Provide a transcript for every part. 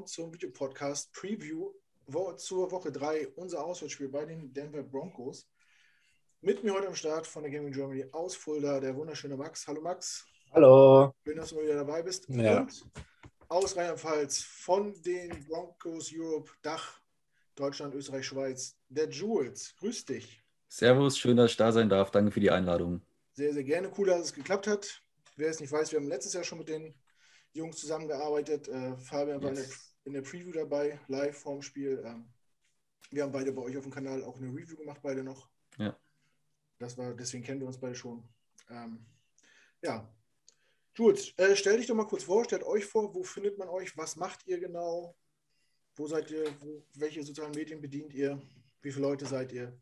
Willkommen zum Videopodcast Preview zur Woche 3, unser Auswärtsspiel bei den Denver Broncos. Mit mir heute am Start von der Gaming Germany aus Fulda, der wunderschöne Max. Hallo Max. Hallo. Schön, dass du mal wieder dabei bist. Ja. Und aus Rheinland-Pfalz von den Broncos Europe Dach, Deutschland, Österreich, Schweiz, der Jules. Grüß dich. Servus, schön, dass ich da sein darf. Danke für die Einladung. Sehr, sehr gerne. Cool, dass es geklappt hat. Wer es nicht weiß, wir haben letztes Jahr schon mit den Jungs zusammengearbeitet. Äh, Fabian war in der, in der, Preview dabei, live vorm Spiel. Ähm, wir haben beide bei euch auf dem Kanal auch eine Review gemacht, beide noch. Ja. Das war, deswegen kennen wir uns beide schon. Ähm, ja. Jules, äh, stell dich doch mal kurz vor, stellt euch vor, wo findet man euch, was macht ihr genau, wo seid ihr, wo, welche sozialen Medien bedient ihr, wie viele Leute seid ihr?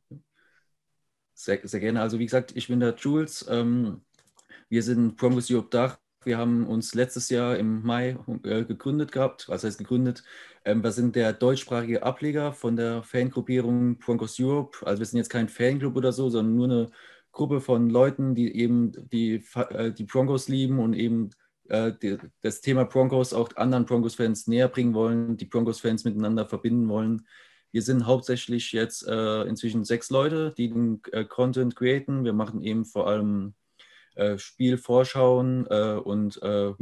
Sehr, sehr gerne. Also wie gesagt, ich bin der Jules. Ähm, wir sind Broncos Europe Dach. Wir haben uns letztes Jahr im Mai äh, gegründet gehabt. Was heißt gegründet? Ähm, wir sind der deutschsprachige Ableger von der Fangruppierung Broncos Europe. Also wir sind jetzt kein Fanclub oder so, sondern nur eine Gruppe von Leuten, die eben die, äh, die Broncos lieben und eben äh, das Thema Broncos auch anderen Broncos-Fans näher bringen wollen, die Broncos-Fans miteinander verbinden wollen. Wir sind hauptsächlich jetzt inzwischen sechs Leute, die den Content createn. Wir machen eben vor allem Spielvorschauen äh, und äh,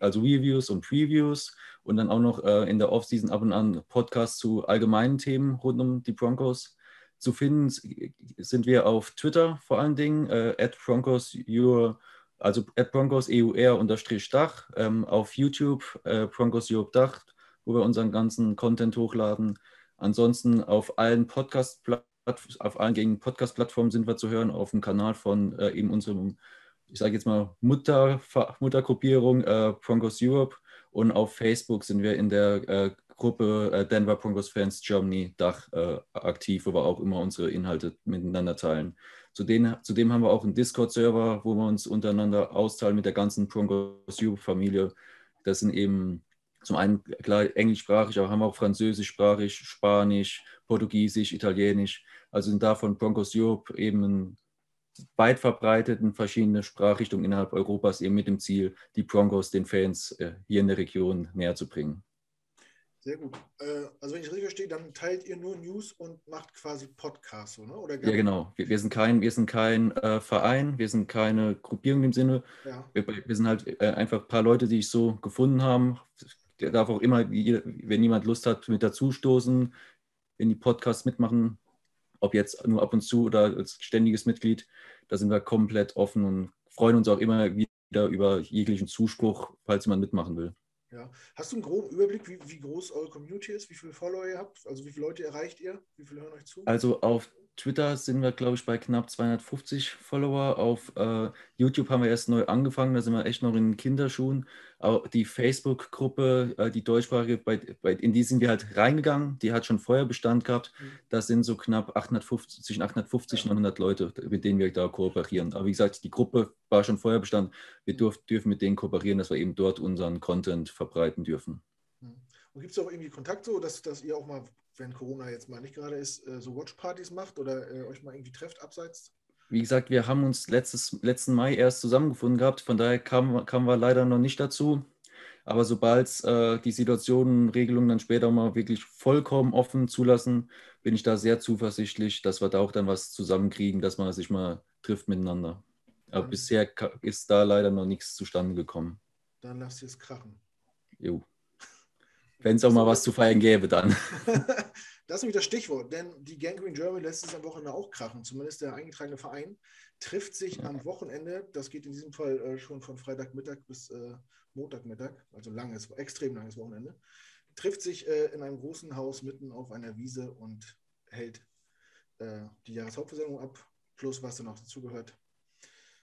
also Reviews und Previews und dann auch noch in der Offseason ab und an Podcasts zu allgemeinen Themen rund um die Broncos. Zu finden sind wir auf Twitter vor allen Dingen, at Broncos Euro, also at Broncos EUR unterstrich Dach, ähm, auf YouTube Broncos Europe Dach, wo wir unseren ganzen Content hochladen. Ansonsten auf allen Podcast auf allen gängigen Podcast-Plattformen sind wir zu hören, auf dem Kanal von äh, eben unserem ich sage jetzt mal, Mutter, Muttergruppierung äh, Broncos Europe und auf Facebook sind wir in der äh, Gruppe äh, Denver Broncos Fans Germany Dach äh, aktiv, wo wir auch immer unsere Inhalte miteinander teilen. Zudem, zudem haben wir auch einen Discord-Server, wo wir uns untereinander austeilen mit der ganzen Broncos Europe-Familie. Das sind eben zum einen klar englischsprachig, aber haben wir auch französischsprachig, Spanisch, Portugiesisch, Italienisch. Also sind davon Broncos Europe eben ein weit verbreitet in verschiedene Sprachrichtungen innerhalb Europas, eben mit dem Ziel, die Broncos den Fans äh, hier in der Region näher zu bringen. Sehr gut. Äh, also wenn ich richtig verstehe, dann teilt ihr nur News und macht quasi Podcasts, oder? oder ja, genau. Wir, wir, sind kein, wir sind kein äh, Verein, wir sind keine Gruppierung im Sinne. Ja. Wir, wir, sind halt äh, einfach ein paar Leute, die ich so gefunden haben. Der darf auch immer, wenn jemand Lust hat, mit dazustoßen, in die Podcasts mitmachen, ob jetzt nur ab und zu oder als ständiges Mitglied, da sind wir komplett offen und freuen uns auch immer wieder über jeglichen Zuspruch, falls jemand mitmachen will. Ja. Hast du einen groben Überblick, wie, wie groß eure Community ist, wie viele Follower ihr habt? Also wie viele Leute erreicht ihr? Wie viele hören euch zu? Also auf Twitter sind wir, glaube ich, bei knapp 250 Follower. Auf äh, YouTube haben wir erst neu angefangen, da sind wir echt noch in Kinderschuhen. Auch die Facebook-Gruppe, äh, die deutschsprachige, bei, bei, in die sind wir halt reingegangen. Die hat schon vorher Bestand gehabt. Mhm. Das sind so knapp 850, zwischen 850 und 900 Leute, mit denen wir da kooperieren. Aber wie gesagt, die Gruppe war schon vorher Bestand. Wir dürf, dürfen mit denen kooperieren, dass wir eben dort unseren Content verbreiten dürfen. Mhm. Und gibt es auch irgendwie Kontakt so, dass, dass ihr auch mal wenn Corona jetzt mal nicht gerade ist, äh, so Watchpartys macht oder äh, euch mal irgendwie trefft abseits? Wie gesagt, wir haben uns letztes, letzten Mai erst zusammengefunden gehabt, von daher kamen kam wir leider noch nicht dazu. Aber sobald äh, die Situationen, Regelungen dann später mal wirklich vollkommen offen zulassen, bin ich da sehr zuversichtlich, dass wir da auch dann was zusammenkriegen, dass man sich mal trifft miteinander. Aber dann, bisher ist da leider noch nichts zustande gekommen. Dann lasst ihr es krachen. Jo. Wenn es auch mal was zu feiern gäbe, dann. das ist nämlich das Stichwort, denn die Gangrene Germany lässt es am Wochenende auch krachen. Zumindest der eingetragene Verein trifft sich ja. am Wochenende, das geht in diesem Fall äh, schon von Freitagmittag bis äh, Montagmittag, also langes, extrem langes Wochenende, trifft sich äh, in einem großen Haus mitten auf einer Wiese und hält äh, die Jahreshauptversammlung ab, plus was dann noch dazugehört.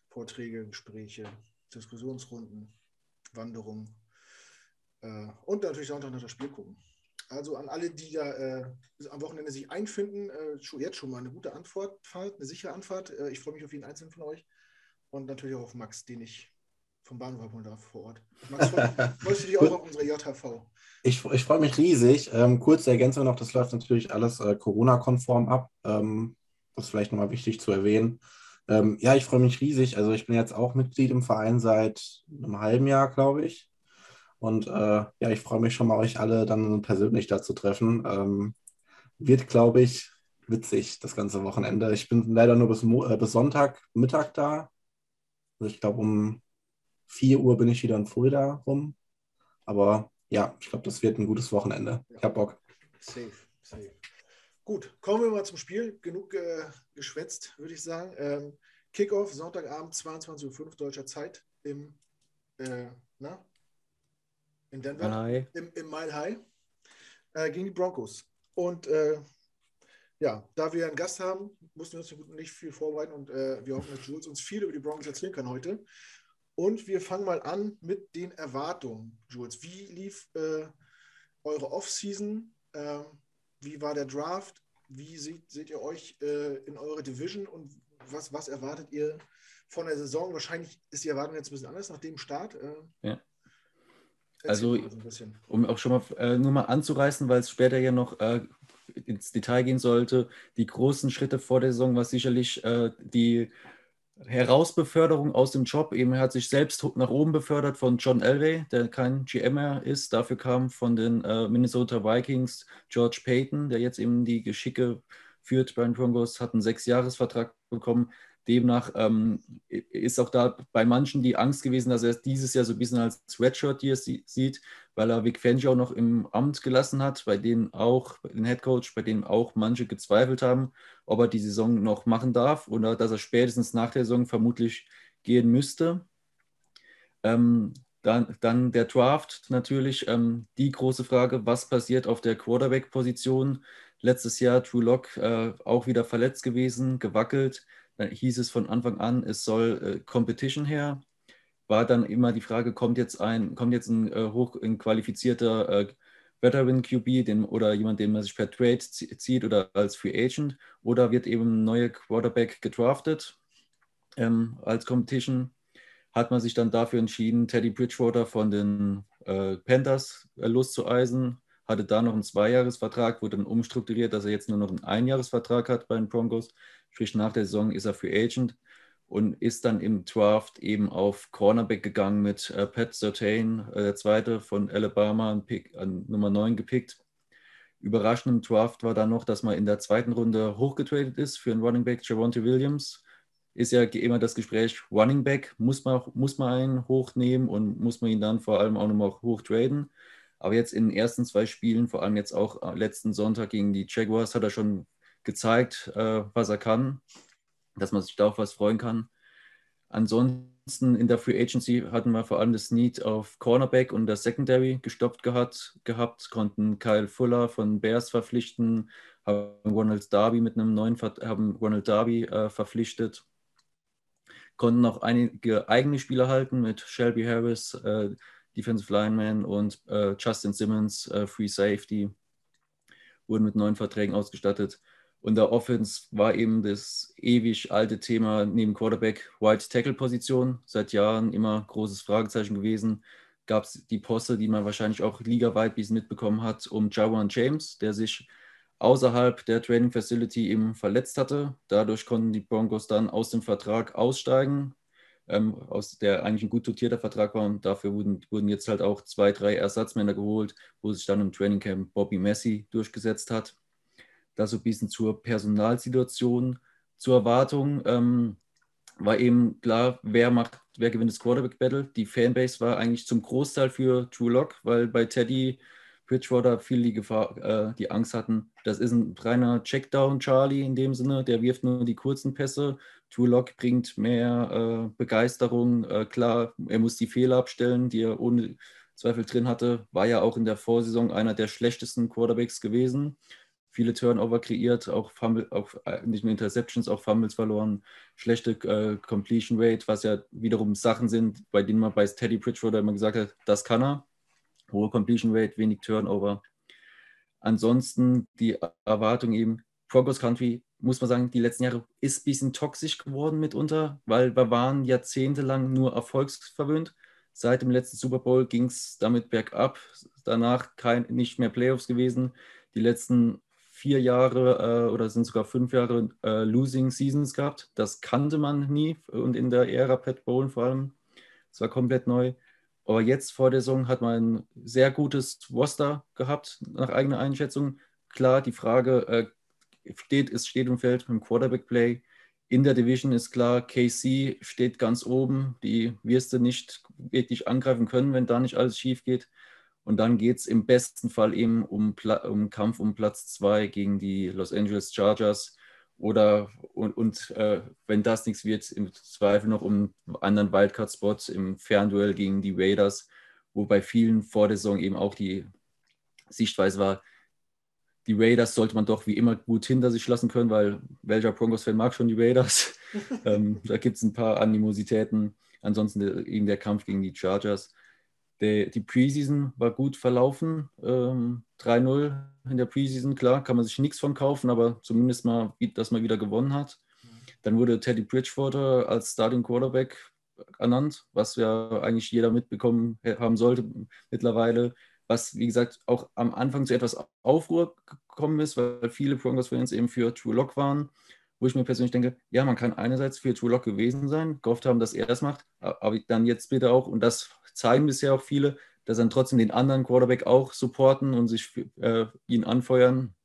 Vorträge, Gespräche, Diskussionsrunden, Wanderungen äh, und natürlich Sonntag nach das Spiel gucken. Also an alle, die da äh, am Wochenende sich einfinden, äh, schon, jetzt schon mal eine gute Antwort, eine sichere Anfahrt. Äh, ich freue mich auf jeden einzelnen von euch und natürlich auch auf Max, den ich vom Bahnhof abholen darf vor Ort. Max, freust du dich auch auf unsere JHV? Ich, ich freue mich riesig. Ähm, kurze Ergänzung noch, das läuft natürlich alles äh, Corona-konform ab. Ähm, das ist vielleicht nochmal wichtig zu erwähnen. Ähm, ja, ich freue mich riesig. Also ich bin jetzt auch Mitglied im Verein seit einem halben Jahr, glaube ich. Und äh, ja, ich freue mich schon mal, euch alle dann persönlich da zu treffen. Ähm, wird, glaube ich, witzig das ganze Wochenende. Ich bin leider nur bis, äh, bis Sonntag da. Also ich glaube, um 4 Uhr bin ich wieder in Fulda rum. Aber ja, ich glaube, das wird ein gutes Wochenende. Ich habe Bock. Safe, safe. Gut, kommen wir mal zum Spiel. Genug äh, geschwätzt, würde ich sagen. Ähm, Kickoff, Sonntagabend, 22.05 Uhr deutscher Zeit im, äh, na? In Denver. Mile Im, im Mile High äh, gegen die Broncos. Und äh, ja, da wir einen Gast haben, mussten wir uns nicht viel vorbereiten und äh, wir hoffen, dass Jules uns viel über die Broncos erzählen kann heute. Und wir fangen mal an mit den Erwartungen. Jules, wie lief äh, eure Offseason? Ähm, wie war der Draft? Wie seht, seht ihr euch äh, in eure Division und was, was erwartet ihr von der Saison? Wahrscheinlich ist die Erwartung jetzt ein bisschen anders nach dem Start. Äh, ja. Also, so um auch schon mal äh, nur mal anzureißen, weil es später ja noch äh, ins Detail gehen sollte, die großen Schritte vor der Saison war sicherlich äh, die Herausbeförderung aus dem Job. Eben hat sich selbst nach oben befördert von John Elway, der kein GM mehr ist. Dafür kam von den äh, Minnesota Vikings George Payton, der jetzt eben die Geschicke führt bei den Broncos, hat einen Sechsjahresvertrag bekommen. Demnach ähm, ist auch da bei manchen die Angst gewesen, dass er dieses Jahr so ein bisschen als Sweatshirt hier sieht, weil er Vic Fangio noch im Amt gelassen hat, bei denen auch, den Head Coach, bei dem auch manche gezweifelt haben, ob er die Saison noch machen darf oder dass er spätestens nach der Saison vermutlich gehen müsste. Ähm, dann, dann, der Draft natürlich, ähm, die große Frage, was passiert auf der Quarterback-Position? Letztes Jahr Drew Lock äh, auch wieder verletzt gewesen, gewackelt hieß es von Anfang an, es soll äh, Competition her. War dann immer die Frage, kommt jetzt ein, kommt jetzt ein äh, hoch ein qualifizierter äh, Veteran QB den, oder jemand, den man sich per Trade zieht oder als Free Agent oder wird eben ein neuer Quarterback gedraftet ähm, als Competition. Hat man sich dann dafür entschieden, Teddy Bridgewater von den äh, Panthers äh, loszueisen, hatte da noch einen Zweijahresvertrag, wurde dann umstrukturiert, dass er jetzt nur noch einen Einjahresvertrag hat bei den Broncos Sprich, nach der Saison ist er Free Agent und ist dann im Draft eben auf Cornerback gegangen mit äh, Pat Sertain, äh, der zweite von Alabama, an, Pick, Nummer 9 gepickt. Überraschend im Draft war dann noch, dass man in der zweiten Runde hochgetradet ist für einen Running Back, Javonte Williams. Ist ja immer das Gespräch, Running Back, muss man, muss man einen hochnehmen und muss man ihn dann vor allem auch nochmal hochtraden. Aber jetzt in den ersten zwei Spielen, vor allem jetzt auch äh, letzten Sonntag gegen die Jaguars, hat er schon gezeigt, äh, was er kann, dass man sich da auf was freuen kann. Ansonsten in der Free Agency hatten wir vor allem das Need auf Cornerback und der Secondary gestoppt gehabt, gehabt konnten Kyle Fuller von Bears verpflichten, haben Ronald Darby mit einem neuen haben Ronald Darby äh, verpflichtet, konnten auch einige eigene Spieler halten mit Shelby Harris, äh, Defensive Lineman und äh, Justin Simmons, äh, Free Safety, wurden mit neuen Verträgen ausgestattet. Und der Offense war eben das ewig alte Thema neben Quarterback White Tackle Position. Seit Jahren immer großes Fragezeichen gewesen. Gab es die Posse, die man wahrscheinlich auch ligaweit bis mitbekommen hat, um Jawan James, der sich außerhalb der Training Facility eben verletzt hatte. Dadurch konnten die Broncos dann aus dem Vertrag aussteigen, ähm, aus der eigentlich ein gut dotierter Vertrag war. Und dafür wurden, wurden jetzt halt auch zwei, drei Ersatzmänner geholt, wo sich dann im Training Camp Bobby Messi durchgesetzt hat da so ein bisschen zur Personalsituation, zur Erwartung. Ähm, war eben klar, wer macht, wer gewinnt das Quarterback-Battle. Die Fanbase war eigentlich zum Großteil für True Lock, weil bei Teddy Bridgewater viel die Gefahr, äh, die Angst hatten. Das ist ein reiner Checkdown, Charlie in dem Sinne. Der wirft nur die kurzen Pässe. True Lock bringt mehr äh, Begeisterung. Äh, klar, er muss die Fehler abstellen, die er ohne Zweifel drin hatte. War ja auch in der Vorsaison einer der schlechtesten Quarterbacks gewesen viele Turnover kreiert, auch, Fumble, auch äh, nicht nur Interceptions, auch Fumbles verloren, schlechte äh, Completion Rate, was ja wiederum Sachen sind, bei denen man bei Teddy Bridgewater immer gesagt hat, das kann er. Hohe Completion Rate, wenig Turnover. Ansonsten die Erwartung eben, Broncos Country, muss man sagen, die letzten Jahre ist ein bisschen toxisch geworden mitunter, weil wir waren jahrzehntelang nur erfolgsverwöhnt. Seit dem letzten Super Bowl ging es damit bergab. Danach kein, nicht mehr Playoffs gewesen. Die letzten vier Jahre äh, oder sind sogar fünf Jahre äh, Losing Seasons gehabt. Das kannte man nie und in der Ära Pat Bowen vor allem. Es war komplett neu. Aber jetzt vor der Saison hat man ein sehr gutes Roster gehabt, nach eigener Einschätzung. Klar, die Frage äh, steht, es steht und fällt mit dem Quarterback-Play. In der Division ist klar, KC steht ganz oben. Die wirst du nicht wirklich angreifen können, wenn da nicht alles schief geht. Und dann geht es im besten Fall eben um, um Kampf um Platz 2 gegen die Los Angeles Chargers oder und, und äh, wenn das nichts wird, im Zweifel noch um einen anderen Wildcard-Spot im Fernduell gegen die Raiders, wo bei vielen vor der Saison eben auch die Sichtweise war, die Raiders sollte man doch wie immer gut hinter sich lassen können, weil welcher Broncos-Fan mag schon die Raiders? ähm, da gibt es ein paar Animositäten. Ansonsten eben der Kampf gegen die Chargers. Der, die Preseason war gut verlaufen. Ähm, 3-0 in der Preseason, klar, kann man sich nichts von kaufen, aber zumindest mal, dass man wieder gewonnen hat. Dann wurde Teddy Bridgewater als Starting Quarterback ernannt, was ja eigentlich jeder mitbekommen haben sollte mittlerweile. Was, wie gesagt, auch am Anfang zu etwas Aufruhr gekommen ist, weil viele Broncos-Fans eben für True Lock waren wo ich mir persönlich denke, ja, man kann einerseits für True Lock gewesen sein, gehofft haben, dass er das macht, aber dann jetzt bitte auch, und das zeigen bisher auch viele, dass dann trotzdem den anderen Quarterback auch supporten und sich äh, ihn anfeuern,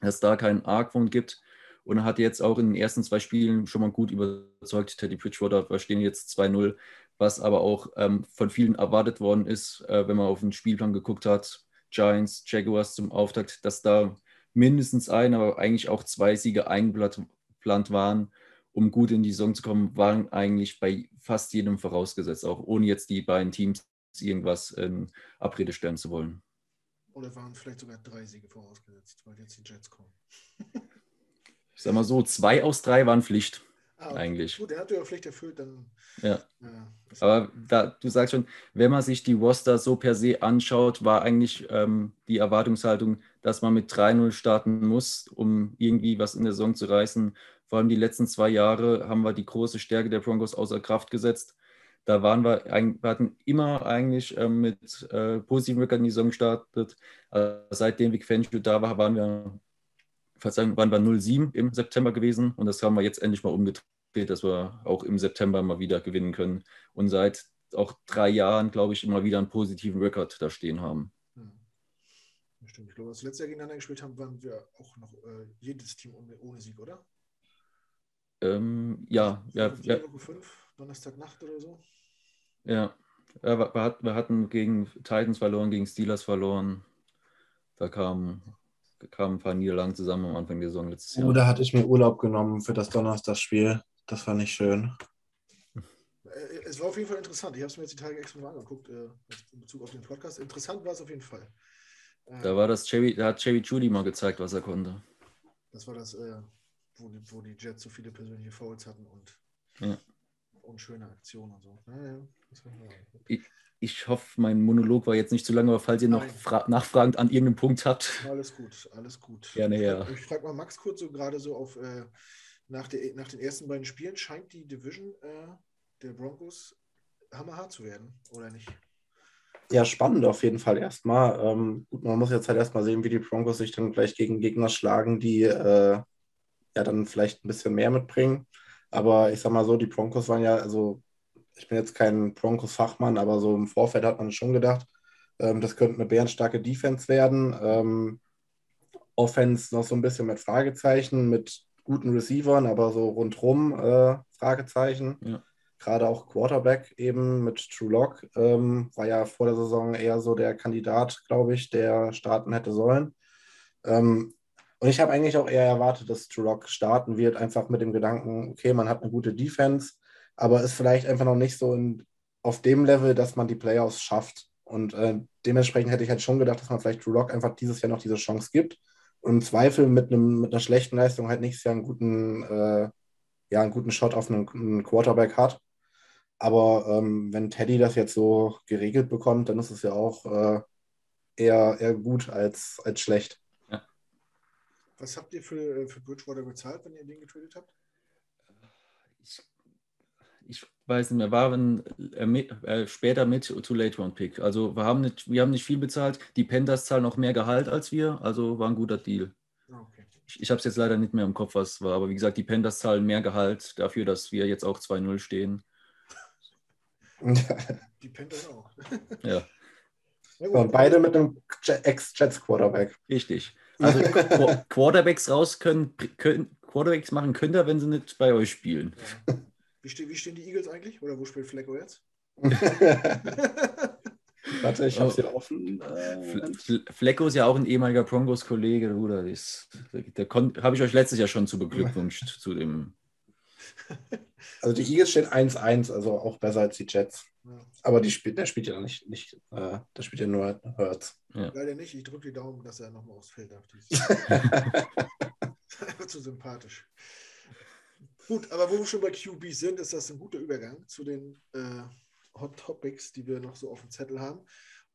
dass da keinen Argwohn gibt. Und er hat jetzt auch in den ersten zwei Spielen schon mal gut überzeugt. Teddy Bridgewater, wir stehen jetzt 2-0, was aber auch ähm, von vielen erwartet worden ist, äh, wenn man auf den Spielplan geguckt hat. Giants, Jaguars zum Auftakt, dass da mindestens ein, aber eigentlich auch zwei Siege eingeplant waren, um gut in die Saison zu kommen, waren eigentlich bei fast jedem vorausgesetzt, auch ohne jetzt die beiden Teams irgendwas in Abrede stellen zu wollen. Oder waren vielleicht sogar drei Siege vorausgesetzt, weil jetzt die Jets kommen. ich sag mal so, zwei aus drei waren Pflicht. Ah, eigentlich. Gut, er hat ja Pflicht erfüllt, dann. Ja. ja Aber da, du sagst schon, wenn man sich die Roster so per se anschaut, war eigentlich ähm, die Erwartungshaltung, dass man mit 3-0 starten muss, um irgendwie was in der Saison zu reißen. Vor allem die letzten zwei Jahre haben wir die große Stärke der Broncos außer Kraft gesetzt. Da waren wir, wir hatten immer eigentlich ähm, mit äh, positiven in die Saison gestartet. Also seitdem Vic Fangio da war, waren wir, Verzeihung, waren wir 0-7 im September gewesen und das haben wir jetzt endlich mal umgedreht, dass wir auch im September mal wieder gewinnen können und seit auch drei Jahren, glaube ich, immer wieder einen positiven Rekord da stehen haben. Hm. Stimmt. Ich glaube, als wir letztes Jahr gegeneinander gespielt haben, waren wir auch noch äh, jedes Team ohne, ohne Sieg, oder? Ähm, ja, ja, ja. Donnerstagnacht oder so. Ja, wir, wir hatten gegen Titans verloren, gegen Steelers verloren. Da kamen kam ein paar Niederlagen zusammen am Anfang der Saison letztes Jahr. Da hatte ich mir Urlaub genommen für das Donnerstagsspiel. Das fand ich schön. Äh, es war auf jeden Fall interessant. Ich habe es mir jetzt die Tage extra mal angeguckt, äh, in Bezug auf den Podcast. Interessant war es auf jeden Fall. Da war das Cherry, da hat Cherry Judy mal gezeigt, was er konnte. Das war das, äh, wo, die, wo die Jets so viele persönliche Fouls hatten und ja. Unschöne Aktionen und so. Naja, ich, ich hoffe, mein Monolog war jetzt nicht zu lange, aber falls ihr noch nachfragend an irgendeinem Punkt habt. Alles gut, alles gut. Gerne, ja. Ich frage mal Max kurz so gerade so auf, äh, nach, der, nach den ersten beiden Spielen, scheint die Division äh, der Broncos hammerhart zu werden, oder nicht? Ja, spannend auf jeden Fall erstmal. Ähm, gut, man muss jetzt halt erstmal sehen, wie die Broncos sich dann gleich gegen Gegner schlagen, die äh, ja dann vielleicht ein bisschen mehr mitbringen. Aber ich sag mal so, die Broncos waren ja, also ich bin jetzt kein Broncos-Fachmann, aber so im Vorfeld hat man schon gedacht, ähm, das könnte eine bärenstarke Defense werden. Ähm, Offense noch so ein bisschen mit Fragezeichen, mit guten Receivern, aber so rundrum äh, Fragezeichen. Ja. Gerade auch Quarterback eben mit True Lock ähm, war ja vor der Saison eher so der Kandidat, glaube ich, der starten hätte sollen. Ähm, und ich habe eigentlich auch eher erwartet, dass True Lock starten wird, einfach mit dem Gedanken, okay, man hat eine gute Defense, aber ist vielleicht einfach noch nicht so in, auf dem Level, dass man die Playoffs schafft. Und äh, dementsprechend hätte ich halt schon gedacht, dass man vielleicht Drew Lock einfach dieses Jahr noch diese Chance gibt und im Zweifel mit, einem, mit einer schlechten Leistung halt nächstes Jahr einen guten, äh, ja, einen guten Shot auf einen, einen Quarterback hat. Aber ähm, wenn Teddy das jetzt so geregelt bekommt, dann ist es ja auch äh, eher, eher gut als, als schlecht. Was habt ihr für, für Bridgewater bezahlt, wenn ihr den getradet habt? Ich ich weiß nicht mehr, waren äh, äh, später mit Too Late Round Pick. Also wir haben, nicht, wir haben nicht viel bezahlt. Die Panthers zahlen noch mehr Gehalt als wir, also war ein guter Deal. Ah, okay. Ich, ich habe es jetzt leider nicht mehr im Kopf, was war, aber wie gesagt, die Panthers zahlen mehr Gehalt dafür, dass wir jetzt auch 2-0 stehen. Die Panthers auch. Ja, Ja, Und beide mit einem Je- Ex-Jets-Quarterback. richtig. Also Qu- Quarterbacks raus können, können, Quarterbacks machen könnt ihr, wenn sie nicht bei euch spielen. Ja. Wie, ste wie stehen die Eagles eigentlich? Oder wo spielt Flecko jetzt? Warte, ich habe hier offen. Fl- Äh, Fl- Flecko ist ja auch ein ehemaliger Broncos-Kollege, Bruder. Der habe ich euch letztes Jahr schon zu beglückwünscht zu dem. also die Eagles stehen 1-1, also auch besser als die Jets. Ja. Aber die spielt, der spielt ja nicht, nicht äh, der spielt ja nur Hurts. Leider nicht. Ich drücke die Daumen, dass er nochmal aufs Feld darf. Einfach zu sympathisch. Gut, aber wo wir schon bei QB sind, ist das ein guter Übergang zu den äh, Hot Topics, die wir noch so auf dem Zettel haben.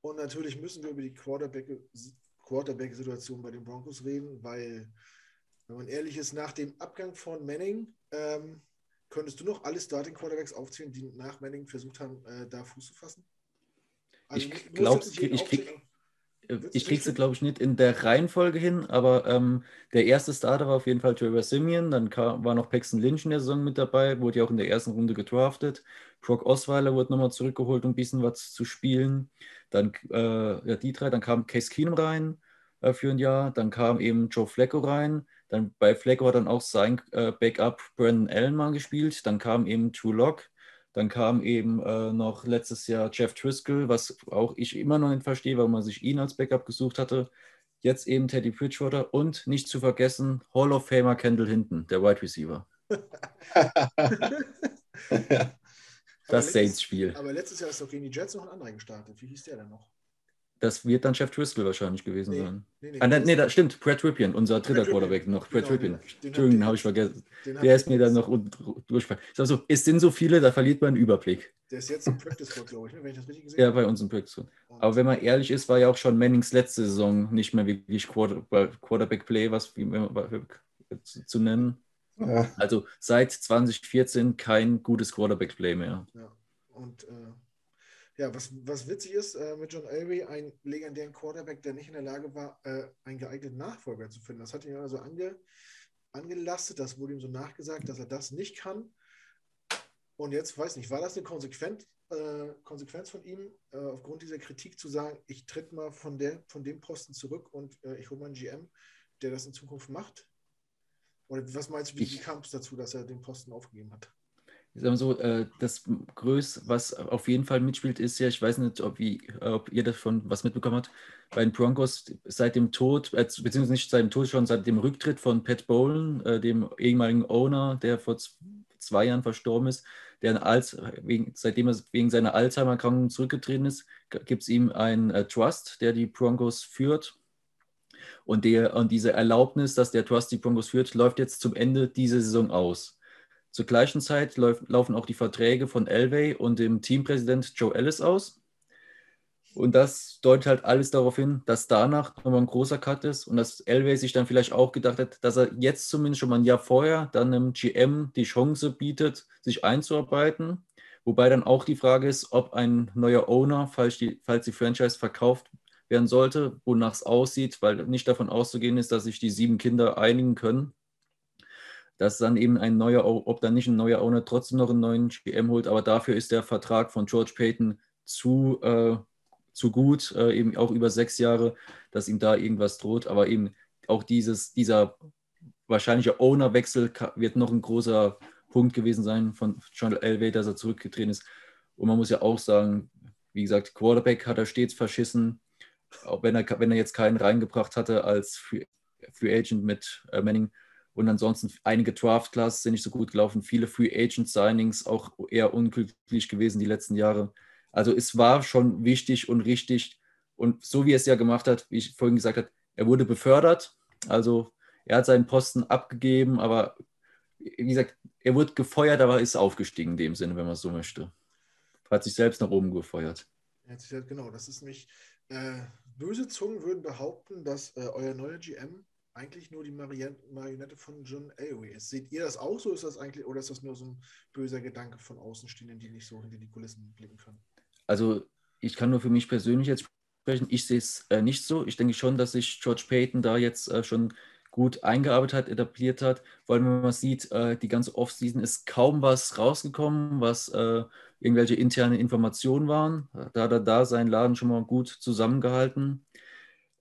Und natürlich müssen wir über die Quarterback- Quarterback-Situation bei den Broncos reden, weil, wenn man ehrlich ist, nach dem Abgang von Manning ähm, könntest du noch alle Starting Quarterbacks aufzählen, die nach Manning versucht haben, äh, da Fuß zu fassen? Ich du musst glaub, jetzt nicht jeden ich krieg- Äh, Ich sie, glaube ich, nicht in der Reihenfolge hin, aber ähm, der erste Starter war auf jeden Fall Trevor Simeon. Dann kam, war noch Paxton Lynch in der Saison mit dabei, wurde ja auch in der ersten Runde gedraftet. Brock Osweiler wurde nochmal zurückgeholt, um ein bisschen was zu spielen. Dann äh, ja, die drei, dann kam Case Keenum rein äh, für ein Jahr. Dann kam eben Joe Flacco rein. Dann bei Flacco hat dann auch sein äh, Backup Brandon Allen mal gespielt. Dann kam eben True Lock. Dann kam eben äh, noch letztes Jahr Jeff Driscoll, was auch ich immer noch nicht verstehe, warum man sich ihn als Backup gesucht hatte. Jetzt eben Teddy Bridgewater und nicht zu vergessen Hall of Famer Kendall Hinton, der Wide Receiver. Das Saints-Spiel. Aber letztes Jahr ist doch gegen die Jets noch ein anderer gestartet. Wie hieß der denn noch? Das wird dann Jeff Driscoll wahrscheinlich gewesen Nee, sein. Nee, nee, Ah, nein, nee, das stimmt. Brad Ripien, unser dritter. Quarterback noch. Brad Genau, Ripien. Entschuldigung, habe ich vergessen. Der ist mir dann noch durchgefallen. Ich so, es sind so viele, da verliert man einen Überblick. Der ist jetzt im Practice Squad, glaube ich, ne, wenn ich das richtig gesehen Ja, habe. bei uns im Practice. Und- Aber wenn man ehrlich ist, war ja auch schon Mannings letzte Saison nicht mehr wirklich Quarter Quarterback-Play, was wie man- zu, zu nennen. Ja. Also seit 2014 kein gutes Quarterback-Play mehr. Ja. Und äh, ja, was, was witzig ist, äh, mit John Elway, einen legendären Quarterback, der nicht in der Lage war, äh, einen geeigneten Nachfolger zu finden. Das hat ihn also ange, angelastet, das wurde ihm so nachgesagt, dass er das nicht kann. Und jetzt, weiß nicht, war das eine Konsequenz, äh, Konsequenz von ihm, äh, aufgrund dieser Kritik zu sagen, ich tritt mal von, der, von dem Posten zurück und äh, ich hole mal einen GM, der das in Zukunft macht? Oder was meinst du, wie, Ich- kam es dazu, dass er den Posten aufgegeben hat? Ich sag mal so, äh, das Größte, was auf jeden Fall mitspielt, ist ja, ich weiß nicht, ob, wie, ob ihr davon was mitbekommen habt, bei den Broncos seit dem Tod, äh, beziehungsweise nicht seit dem Tod, schon seit dem Rücktritt von Pat Bowlen, äh, dem ehemaligen Owner, der vor zwei Jahren verstorben ist, der als, wegen, seitdem er wegen seiner Alzheimer-Erkrankung zurückgetreten ist, gibt es ihm einen äh, Trust, der die Broncos führt. Und, der, und diese Erlaubnis, dass der Trust die Broncos führt, läuft jetzt zum Ende dieser Saison aus. Zur gleichen Zeit läuft, laufen auch die Verträge von Elway und dem Teampräsident Joe Ellis aus. Und das deutet halt alles darauf hin, dass danach nochmal ein großer Cut ist und dass Elway sich dann vielleicht auch gedacht hat, dass er jetzt zumindest schon mal ein Jahr vorher dann einem GM die Chance bietet, sich einzuarbeiten. Wobei dann auch die Frage ist, ob ein neuer Owner, falls die, falls die Franchise verkauft werden sollte, wonach es aussieht, weil nicht davon auszugehen ist, dass sich die sieben Kinder einigen können dass dann eben ein neuer, ob dann nicht ein neuer Owner trotzdem noch einen neuen GM holt, aber dafür ist der Vertrag von George Payton zu, äh, zu gut, äh, eben auch über sechs Jahre, dass ihm da irgendwas droht, aber eben auch dieses, dieser wahrscheinliche Ownerwechsel wird noch ein großer Punkt gewesen sein von John Elway, dass er zurückgetreten ist. Und man muss ja auch sagen, wie gesagt, Quarterback hat er stets verschissen, auch wenn er, wenn er jetzt keinen reingebracht hatte als Free, Free Agent mit äh, Manning. Und ansonsten einige Draft-Classes sind nicht so gut gelaufen, viele Free Agent-Signings auch eher unglücklich gewesen die letzten Jahre. Also es war schon wichtig und richtig. Und so wie er es ja gemacht hat, wie ich vorhin gesagt habe, er wurde befördert. Also er hat seinen Posten abgegeben, aber wie gesagt, er wurde gefeuert, aber ist aufgestiegen in dem Sinne, wenn man es so möchte. Hat sich selbst nach oben gefeuert. Er gesagt, genau, das ist nicht. Äh, böse Zungen würden behaupten, dass äh, euer neuer GM eigentlich nur die Marionette von John Elway ist. Seht ihr das auch so? Ist das eigentlich, oder ist das nur so ein böser Gedanke von Außenstehenden, die nicht so hinter die Kulissen blicken können? Also ich kann nur für mich persönlich jetzt sprechen. Ich sehe es äh, nicht so. Ich denke schon, dass sich George Payton da jetzt äh, schon gut eingearbeitet hat, etabliert hat. Allem, wenn man sieht, äh, die ganze Offseason ist kaum was rausgekommen, was äh, irgendwelche internen Informationen waren. Da hat er da seinen Laden schon mal gut zusammengehalten.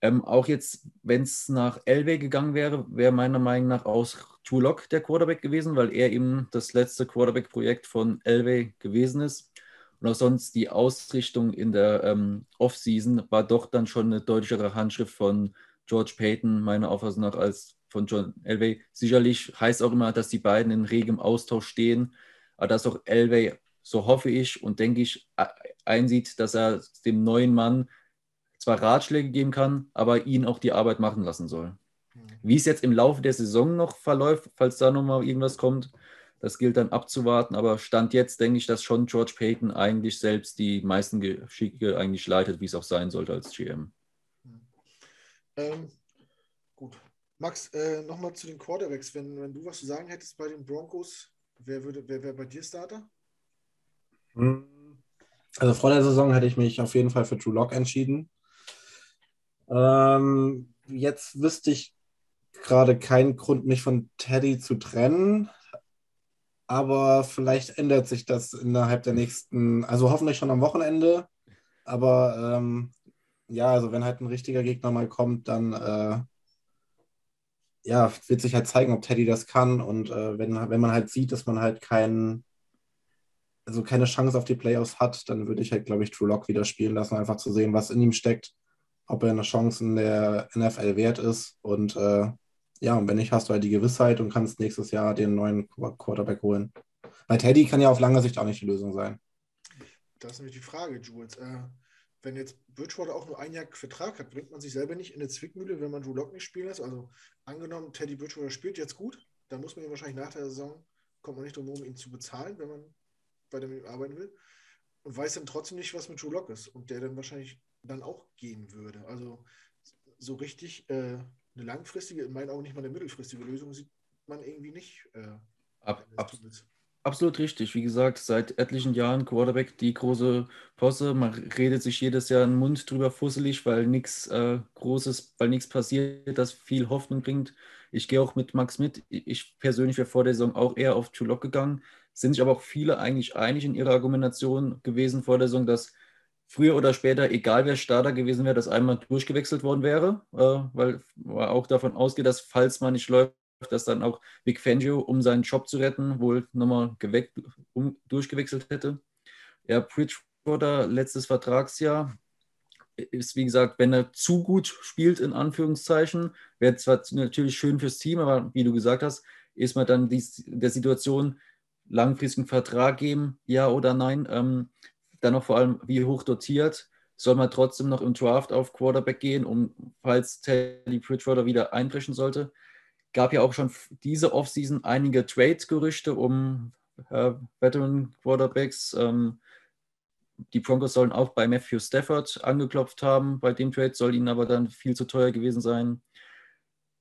Ähm, auch jetzt, wenn es nach Elway gegangen wäre, wäre meiner Meinung nach aus Tulok der Quarterback gewesen, weil er eben das letzte Quarterback-Projekt von Elway gewesen ist. Und auch sonst die Ausrichtung in der ähm, Offseason war doch dann schon eine deutlichere Handschrift von George Payton, meiner Auffassung nach, als von John Elway. Sicherlich heißt auch immer, dass die beiden in regem Austausch stehen, aber dass auch Elway, so hoffe ich und denke ich, einsieht, dass er dem neuen Mann zwar Ratschläge geben kann, aber ihn auch die Arbeit machen lassen soll. Mhm. Wie es jetzt im Laufe der Saison noch verläuft, falls da nochmal irgendwas kommt, das gilt dann abzuwarten. Aber Stand jetzt denke ich, dass schon George Payton eigentlich selbst die meisten Geschicke eigentlich leitet, wie es auch sein sollte als GM. Mhm. Ähm, gut. Max, äh, nochmal zu den Quarterbacks. Wenn, wenn du was zu sagen hättest bei den Broncos, wer würde, wer wäre bei dir Starter? Hm. Also vor der Saison hätte ich mich auf jeden Fall für Drew Lock entschieden. Ähm, jetzt wüsste ich gerade keinen Grund, mich von Teddy zu trennen. Aber vielleicht ändert sich das innerhalb der nächsten, also hoffentlich schon am Wochenende. Aber ähm, ja, also wenn halt ein richtiger Gegner mal kommt, dann äh, ja, wird sich halt zeigen, ob Teddy das kann. Und äh, wenn, wenn man halt sieht, dass man halt keinen, also keine Chance auf die Playoffs hat, dann würde ich halt, glaube ich, True Lock wieder spielen lassen, einfach zu sehen, was in ihm steckt ob er eine Chance in der NFL wert ist. Und äh, ja, und wenn nicht, hast du halt die Gewissheit und kannst nächstes Jahr den neuen Quarterback holen. Weil Teddy kann ja auf lange Sicht auch nicht die Lösung sein. Das ist nämlich die Frage, Jules. Äh, wenn jetzt Bridgewater auch nur ein Jahr Vertrag hat, bringt man sich selber nicht in eine Zwickmühle, wenn man Drew Lock nicht spielen lässt? Also angenommen, Teddy Bridgewater spielt jetzt gut, dann muss man ihn wahrscheinlich nach der Saison, kommt man nicht drum herum, ihn zu bezahlen, wenn man bei dem arbeiten will. Und weiß dann trotzdem nicht, was mit Drew Lock ist. Und der dann wahrscheinlich dann auch gehen würde. Also so richtig äh, eine langfristige, in meinen Augen nicht mal eine mittelfristige Lösung sieht man irgendwie nicht. Äh, ab, ab, absolut richtig. Wie gesagt, seit etlichen Jahren Quarterback die große Posse. Man redet sich jedes Jahr den Mund drüber fusselig, weil nichts äh, Großes, weil nichts passiert, das viel Hoffnung bringt. Ich gehe auch mit Max mit. Ich persönlich wäre vor der Saison auch eher auf Chulok gegangen. Sind sich aber auch viele eigentlich einig in ihrer Argumentation gewesen vor der Saison, dass früher oder später, egal wer Starter gewesen wäre, dass einmal durchgewechselt worden wäre, äh, weil man auch davon ausgeht, dass falls man nicht läuft, dass dann auch Vic Fangio, um seinen Job zu retten, wohl nochmal um, durchgewechselt hätte. Ja, Bridgewater, letztes Vertragsjahr, ist wie gesagt, wenn er zu gut spielt, in Anführungszeichen, wäre zwar natürlich schön fürs Team, aber wie du gesagt hast, ist man dann die, der Situation, langfristigen Vertrag geben, ja oder nein. Ähm, dann noch vor allem, wie hoch dotiert. Soll man trotzdem noch im Draft auf Quarterback gehen, um, falls Teddy Bridgewater wieder einbrechen sollte? Gab ja auch schon diese Offseason einige Trade-Gerüchte um äh, Veteran Quarterbacks. Ähm, die Broncos sollen auch bei Matthew Stafford angeklopft haben. Bei dem Trade soll ihnen aber dann viel zu teuer gewesen sein.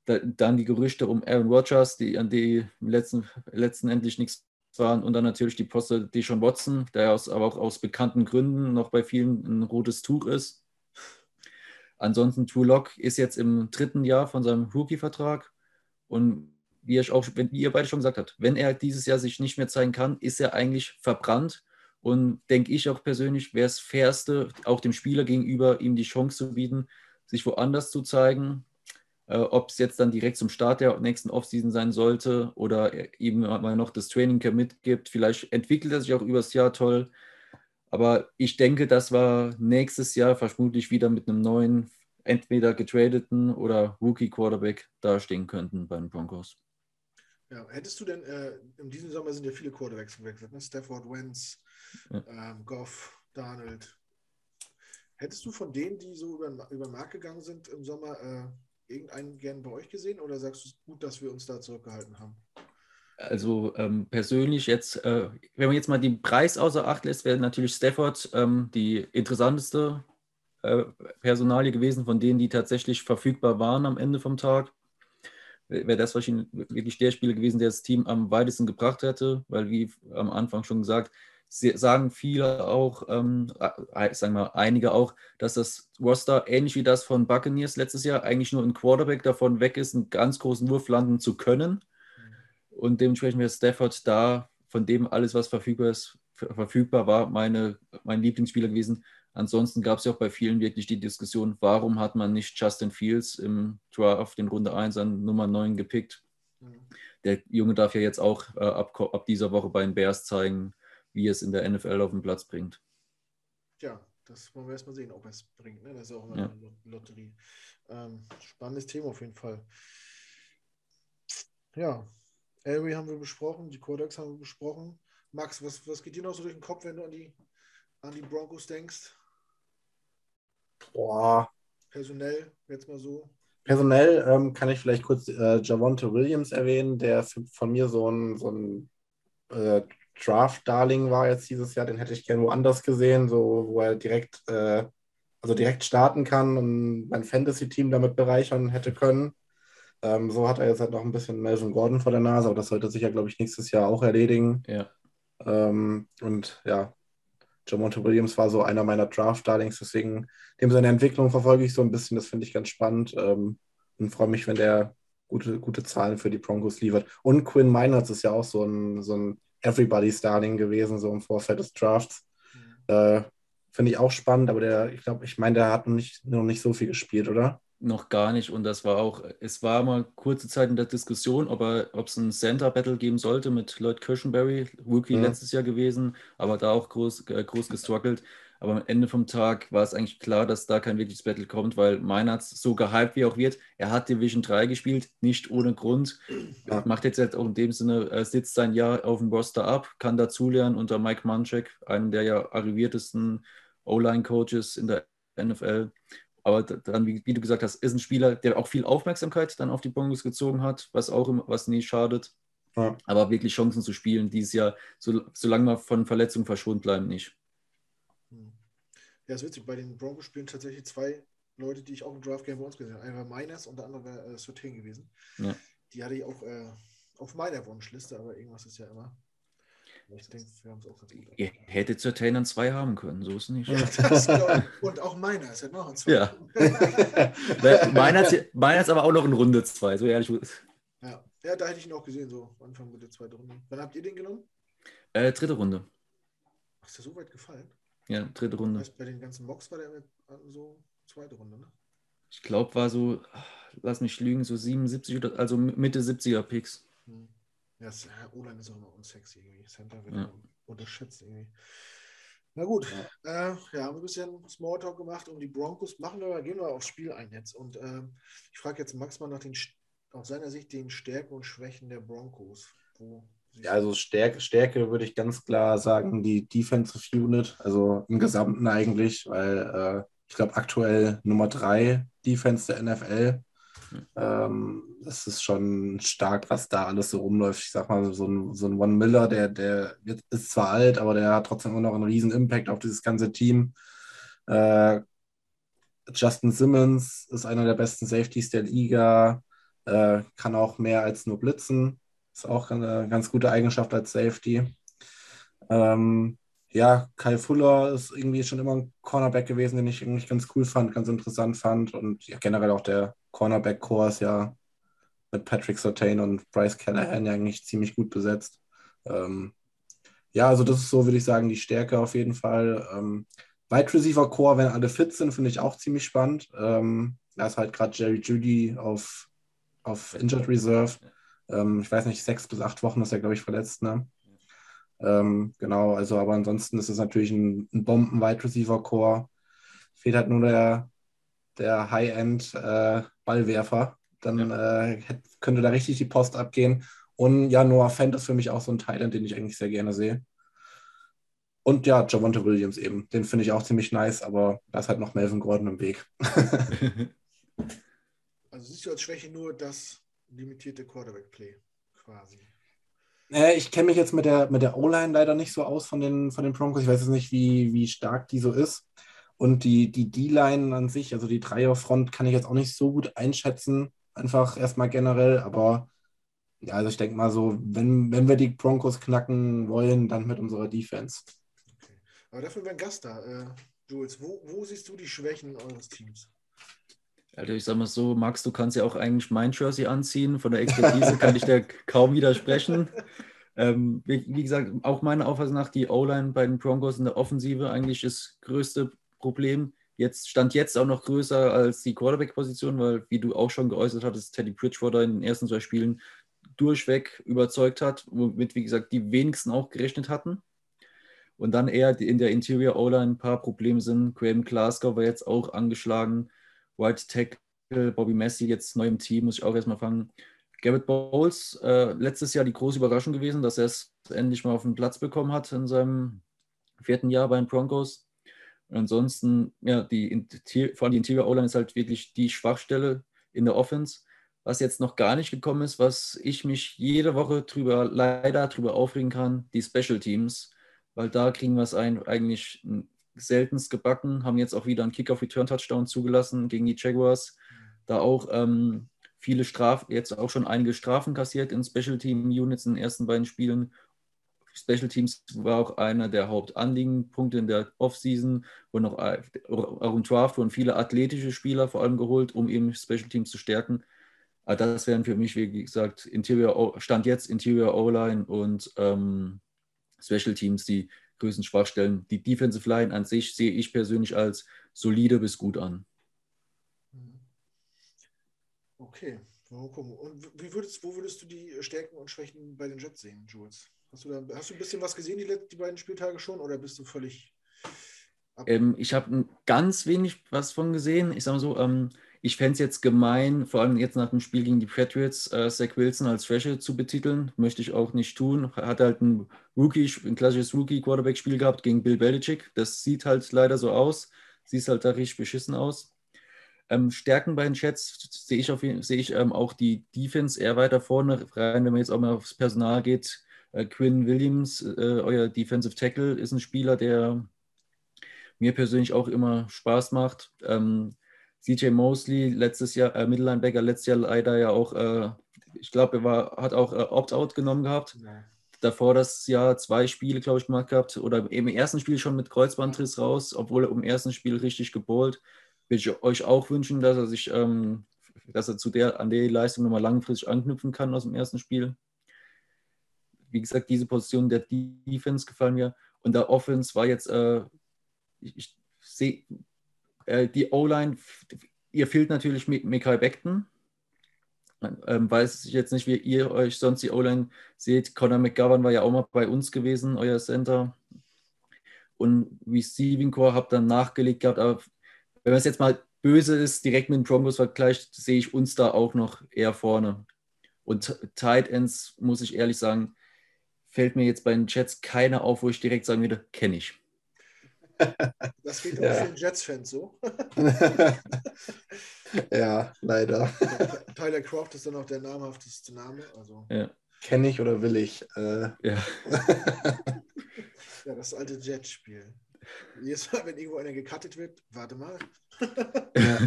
Da, dann die Gerüchte um Aaron Rodgers, die an die letzten, letzten endlich nichts waren. Und dann natürlich die Poste Deshaun Watson, der aus, aber auch aus bekannten Gründen noch bei vielen ein rotes Tuch ist. Ansonsten True Lock ist jetzt im dritten Jahr von seinem Rookie-Vertrag. Und wie, ich auch, wie ihr beide schon gesagt habt, wenn er dieses Jahr sich nicht mehr zeigen kann, ist er eigentlich verbrannt. Und denke ich auch persönlich, wäre es fairste, auch dem Spieler gegenüber ihm die Chance zu bieten, sich woanders zu zeigen, äh, Ob es jetzt dann direkt zum Start der nächsten Offseason sein sollte oder eben mal noch das Training Camp mitgibt. Vielleicht entwickelt er sich auch übers Jahr toll. Aber ich denke, dass wir nächstes Jahr vermutlich wieder mit einem neuen, entweder getradeten oder Rookie-Quarterback dastehen könnten bei den Broncos. Ja, hättest du denn, äh, in diesem Sommer sind ja viele Quarterbacks gewechselt, ne? Stafford, Wentz, ja. ähm, Goff, Donald. Hättest du von denen, die so über, über den Markt gegangen sind im Sommer, äh, irgendeinen gern bei euch gesehen oder sagst du es gut, dass wir uns da zurückgehalten haben? Also ähm, persönlich jetzt, äh, wenn man jetzt mal den Preis außer Acht lässt, wäre natürlich Stafford ähm, die interessanteste äh, Personalie gewesen von denen, die tatsächlich verfügbar waren am Ende vom Tag. Wäre das wahrscheinlich wirklich der Spieler gewesen, der das Team am weitesten gebracht hätte, weil wie am Anfang schon gesagt, sagen viele auch, ähm, sagen wir einige auch, dass das Roster ähnlich wie das von Buccaneers letztes Jahr eigentlich nur ein Quarterback davon weg ist, einen ganz großen Wurf landen zu können. Und dementsprechend wäre Stafford da, von dem alles, was verfügbar ist, verfügbar, war meine, mein Lieblingsspieler gewesen. Ansonsten gab es ja auch bei vielen wirklich die Diskussion, warum hat man nicht Justin Fields im Draft in Runde 1 an Nummer 9 gepickt? Mhm. Der Junge darf ja jetzt auch äh, ab, ab dieser Woche bei den Bears zeigen, wie es in der NFL auf den Platz bringt. Ja, das wollen wir erstmal sehen, ob er es bringt. Ne? Das ist auch immer ja. eine Lotterie. Ähm, spannendes Thema auf jeden Fall. Ja, Elway haben wir besprochen, die Codex haben wir besprochen. Max, was, was geht dir noch so durch den Kopf, wenn du an die, an die Broncos denkst? Boah. Personell, jetzt mal so. Personell ähm, kann ich vielleicht kurz äh, Javonte Williams erwähnen, der von mir so ein, so ein äh, Draft-Darling war jetzt dieses Jahr. Den hätte ich gerne woanders gesehen, so wo er direkt, äh, also direkt starten kann und mein Fantasy-Team damit bereichern hätte können. Ähm, so hat er jetzt halt noch ein bisschen Melvin Gordon vor der Nase, aber das sollte sich ja, glaube ich, nächstes Jahr auch erledigen. Ja. Ähm, und ja, Jamonte Williams war so einer meiner Draft-Darlings, deswegen dem seine Entwicklung verfolge ich so ein bisschen. Das finde ich ganz spannend ähm, und freue mich, wenn der gute, gute Zahlen für die Broncos liefert. Und Quinn Meinerts ist ja auch so ein, so ein Everybody's Darling gewesen, so im Vorfeld des Drafts. Mhm. Äh, finde ich auch spannend, aber der, ich glaube, ich meine, der hat noch nicht, noch nicht so viel gespielt, oder? noch gar nicht. Und das war auch, es war mal kurze Zeit in der Diskussion, ob es ein Center-Battle geben sollte mit Lloyd Kirschenberry, Rookie mhm. letztes Jahr gewesen, aber da auch groß, äh, groß gestruggelt. Aber am Ende vom Tag war es eigentlich klar, dass da kein wirkliches Battle kommt, weil Meinerz so gehypt wie auch wird. Er hat Division 3 gespielt, nicht ohne Grund. Ja. Macht jetzt halt auch in dem Sinne, er sitzt sein Jahr auf dem Roster ab, kann dazulernen unter Mike Munchak, einem der ja arriviertesten O-Line-Coaches in der NFL. Aber dann, wie, wie, du gesagt hast, ist ein Spieler, der auch viel Aufmerksamkeit dann auf die Broncos gezogen hat, was auch was nie schadet. Ja. Aber wirklich Chancen zu spielen dieses Jahr, so, solange wir von Verletzungen verschont bleiben, nicht. Ja, ist witzig. Bei den Broncos spielen tatsächlich zwei Leute, die ich auch im Draft-Game bei uns gesehen habe. Einer war Miners und der andere wäre äh, Sotin gewesen. Ja. Die hatte ich auch äh, auf meiner Wunschliste, aber irgendwas ist ja immer. Ich denke, wir haben es auch ganz gut. Ihr hättet zur Tainern zwei haben können, so ist es nicht. Ja, das Und auch meiner ist halt noch ein zwei. Ja. meiner, ist, meiner ist aber auch noch in Runde zwei, so ehrlich. Ja. ja, da hätte ich ihn auch gesehen, so Anfang der zweiten Runde. Wann habt ihr den genommen? Äh, dritte Runde. Ach, ist der so weit gefallen? Ja, dritte Runde. Bei den ganzen Mocks war der so zweite Runde, ne? Ich glaube, war so, lass mich lügen, so 77 oder also Mitte 70er Picks. Hm. Ja, O-Line ist auch immer unsexy irgendwie. Center wird ja. unterschätzt irgendwie. Na gut, ja. Äh, ja, haben wir ein bisschen Smalltalk gemacht um die Broncos. Machen wir gehen wir aufs Spiel ein jetzt. Und äh, ich frage jetzt Max mal nach den, aus seiner Sicht den Stärken und Schwächen der Broncos. Ja, also Stärke, Stärke würde ich ganz klar sagen, die Defensive Unit, also im Gesamten eigentlich, weil äh, ich glaube aktuell Nummer drei Defense der NFL. Ähm, es ist schon stark, was da alles so rumläuft. Ich sag mal, so ein, so ein One Miller, der, der ist zwar alt, aber der hat trotzdem immer noch einen riesen Impact auf dieses ganze Team. Äh, Justin Simmons ist einer der besten Safeties der Liga, äh, kann auch mehr als nur blitzen. Ist auch eine ganz gute Eigenschaft als Safety. Ähm, ja, Kyle Fuller ist irgendwie schon immer ein Cornerback gewesen, den ich eigentlich ganz cool fand, ganz interessant fand. Und ja, generell auch der Cornerback-Core ist ja mit Patrick Sertain und Bryce Callahan ja eigentlich ziemlich gut besetzt. Ähm, ja, also das ist so, würde ich sagen, die Stärke auf jeden Fall. Ähm, Wide Receiver Core, wenn alle fit sind, finde ich auch ziemlich spannend. Ähm, da ist halt gerade Jerry Judy auf, auf Injured Reserve. Ähm, ich weiß nicht, sechs bis acht Wochen ist er, glaube ich, verletzt. Ne? Ähm, genau, also aber ansonsten ist es natürlich ein, ein Bomben-Wide Receiver Core. Fehlt halt nur der, der High-End äh, Ballwerfer. Dann ja. äh, könnte da richtig die Post abgehen. Und ja, Noah Fent ist für mich auch so ein Thailand, den ich eigentlich sehr gerne sehe. Und ja, Javonte Williams eben. Den finde ich auch ziemlich nice, aber da ist halt noch Melvin Gordon im Weg. also siehst du als Schwäche nur das limitierte Quarterback-Play quasi. Äh, ich kenne mich jetzt mit der, mit der O-Line leider nicht so aus von den, von den Broncos. Ich weiß jetzt nicht, wie, wie stark die so ist. Und die, die D-Line an sich, also die Dreierfront, kann ich jetzt auch nicht so gut einschätzen. Einfach erstmal generell. Aber ja, also ich denke mal so, wenn, wenn wir die Broncos knacken wollen, dann mit unserer Defense. Okay. Aber dafür wäre ein Gast da. Äh, Jules, wo, wo siehst du die Schwächen eures Teams? Also ich sag mal so, Max, du kannst ja auch eigentlich mein Jersey anziehen. Von der Expertise kann ich dir kaum widersprechen. Ähm, wie, wie, gesagt, auch meiner Auffassung nach die O-Line bei den Broncos in der Offensive eigentlich das größte Problem. Jetzt stand jetzt auch noch größer als die Quarterback-Position, weil, wie du auch schon geäußert hattest, Teddy Bridgewater in den ersten zwei Spielen durchweg überzeugt hat, womit, wie gesagt, die wenigsten auch gerechnet hatten. Und dann eher in der Interior O-Line ein paar Probleme sind. Graham Glasgow war jetzt auch angeschlagen. White Tackle, Bobby Messi jetzt neu im Team, muss ich auch erstmal fangen. Garrett Bowles, äh, letztes Jahr die große Überraschung gewesen, dass er es endlich mal auf den Platz bekommen hat in seinem vierten Jahr bei den Broncos. Und ansonsten, ja, die, vor allem die Interior O-Line ist halt wirklich die Schwachstelle in der Offense. Was jetzt noch gar nicht gekommen ist, was ich mich jede Woche drüber, leider drüber aufregen kann, die Special Teams, weil da kriegen wir es ein, eigentlich seltenst gebacken, haben jetzt auch wieder einen Kick-Off-Return-Touchdown zugelassen gegen die Jaguars. Da auch ähm, viele Strafen, jetzt auch schon einige Strafen kassiert in Special Team Units in den ersten beiden Spielen. Special Teams war auch einer der Hauptanliegenpunkte in der Offseason, wo noch auch im Draft wurden viele athletische Spieler vor allem geholt, um eben Special Teams zu stärken. Aber das wären für mich, wie gesagt, Interior, Stand jetzt Interior O-Line und ähm, Special Teams die größten Schwachstellen. Die Defensive Line an sich sehe ich persönlich als solide bis gut an. Okay, Und wie würdest, wo würdest du die Stärken und Schwächen bei den Jets sehen, Jules? Hast du, da, hast du ein bisschen was gesehen, die, die beiden Spieltage schon, oder bist du völlig. Ähm, ich habe ganz wenig was von gesehen. Ich sage mal so, ähm, ich fände es jetzt gemein, vor allem jetzt nach dem Spiel gegen die Patriots, äh, Zach Wilson als Schwäche zu betiteln. Möchte ich auch nicht tun. Hat halt ein Rookie, ein klassisches Rookie-Quarterback-Spiel gehabt gegen Bill Belichick. Das sieht halt leider so aus. Sieht halt da richtig beschissen aus. Ähm, Stärken bei den Chats sehe ich, auf, sehe ich ähm, auch die Defense eher weiter vorne rein, wenn man jetzt auch mal aufs Personal geht. Äh, Quinn Williams, äh, euer Defensive Tackle, ist ein Spieler, der mir persönlich auch immer Spaß macht. Ähm, CJ Mosley, letztes Jahr, äh, Mittellinebacker, letztes Jahr leider ja auch, äh, ich glaube, er war, hat auch äh, Opt-out genommen gehabt. Ja. Davor das Jahr zwei Spiele, glaube ich, gemacht gehabt. Oder im ersten Spiel schon mit Kreuzbandriss raus, obwohl er im ersten Spiel richtig gebohlt würde ich euch auch wünschen, dass er sich, ähm, dass er zu der, an der Leistung nochmal langfristig anknüpfen kann aus dem ersten Spiel. Wie gesagt, diese Position der Defense gefallen mir. Und der Offense war jetzt, äh, ich, ich sehe, äh, die O-Line, ihr fehlt natürlich Michael Beckton. Ähm, weiß ich jetzt nicht, wie ihr euch sonst die O-Line seht. Conor McGovern war ja auch mal bei uns gewesen, euer Center. Und Receiving Core habt dann nachgelegt gehabt, aber wenn man es jetzt mal böse ist, direkt mit den Broncos vergleicht, sehe ich uns da auch noch eher vorne. Und Tight Ends, muss ich ehrlich sagen, fällt mir jetzt bei den Jets keiner auf, wo ich direkt sagen würde, kenne ich. Das geht ja. auch für Jets-Fans so. ja, leider. Tyler Croft ist dann auch der namhafteste Name. Also. Ja. Kenne ich oder will ich? Äh. Ja. ja, das alte Jets-Spiel. Jedes Mal, wenn irgendwo einer gecuttet wird, warte mal. Ja.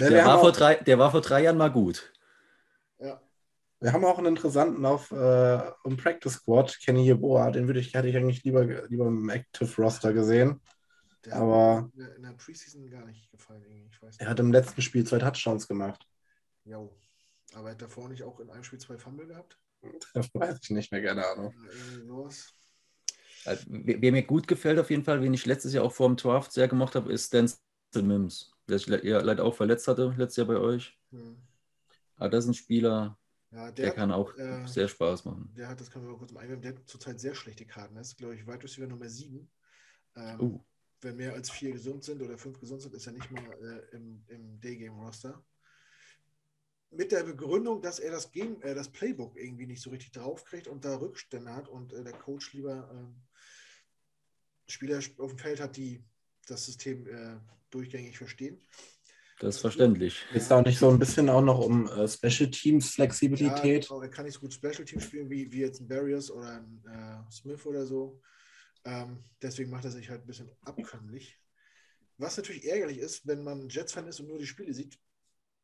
der, war vor drei, der war vor drei Jahren mal gut. Ja. Wir haben auch einen interessanten auf äh, im Practice Squad, Kenny Yeboah, den würde ich, hätte ich eigentlich lieber, lieber im Active Roster gesehen. Der aber hat in der Preseason gar nicht gefallen. Ich weiß nicht. Er hat im letzten Spiel zwei Touchdowns gemacht. Ja, aber hat davor nicht auch in einem Spiel zwei Fumble gehabt? Das weiß ich nicht mehr, keine Ahnung. Also, wer mir gut gefällt auf jeden Fall, wen ich letztes Jahr auch vor dem Draft sehr gemacht habe, ist Denzel Mims, der sich ja leider auch verletzt hatte letztes Jahr bei euch. Hm. Aber das ist ein Spieler, ja, der, der hat, kann auch äh, sehr Spaß machen. Der hat, das können wir mal kurz mal einwenden, der hat zurzeit sehr schlechte Karten. Das ist, glaube ich, Wide Receiver Nummer 7. Ähm, uh. Wenn mehr als vier gesund sind oder fünf gesund sind, ist er nicht mal äh, im, im Day-Game-Roster mit der Begründung, dass er das, Game, äh, das Playbook irgendwie nicht so richtig draufkriegt und da Rückstände hat und äh, der Coach lieber äh, Spieler auf dem Feld hat, die das System äh, durchgängig verstehen. Das ist verständlich. Ist da auch nicht so ein bisschen auch noch um äh, Special Teams Flexibilität? Ja, er kann nicht so gut Special Teams spielen wie, wie jetzt ein Barriers oder ein äh, Smith oder so. Ähm, deswegen macht er sich halt ein bisschen abkömmlich. Was natürlich ärgerlich ist, wenn man Jets-Fan ist und nur die Spiele sieht,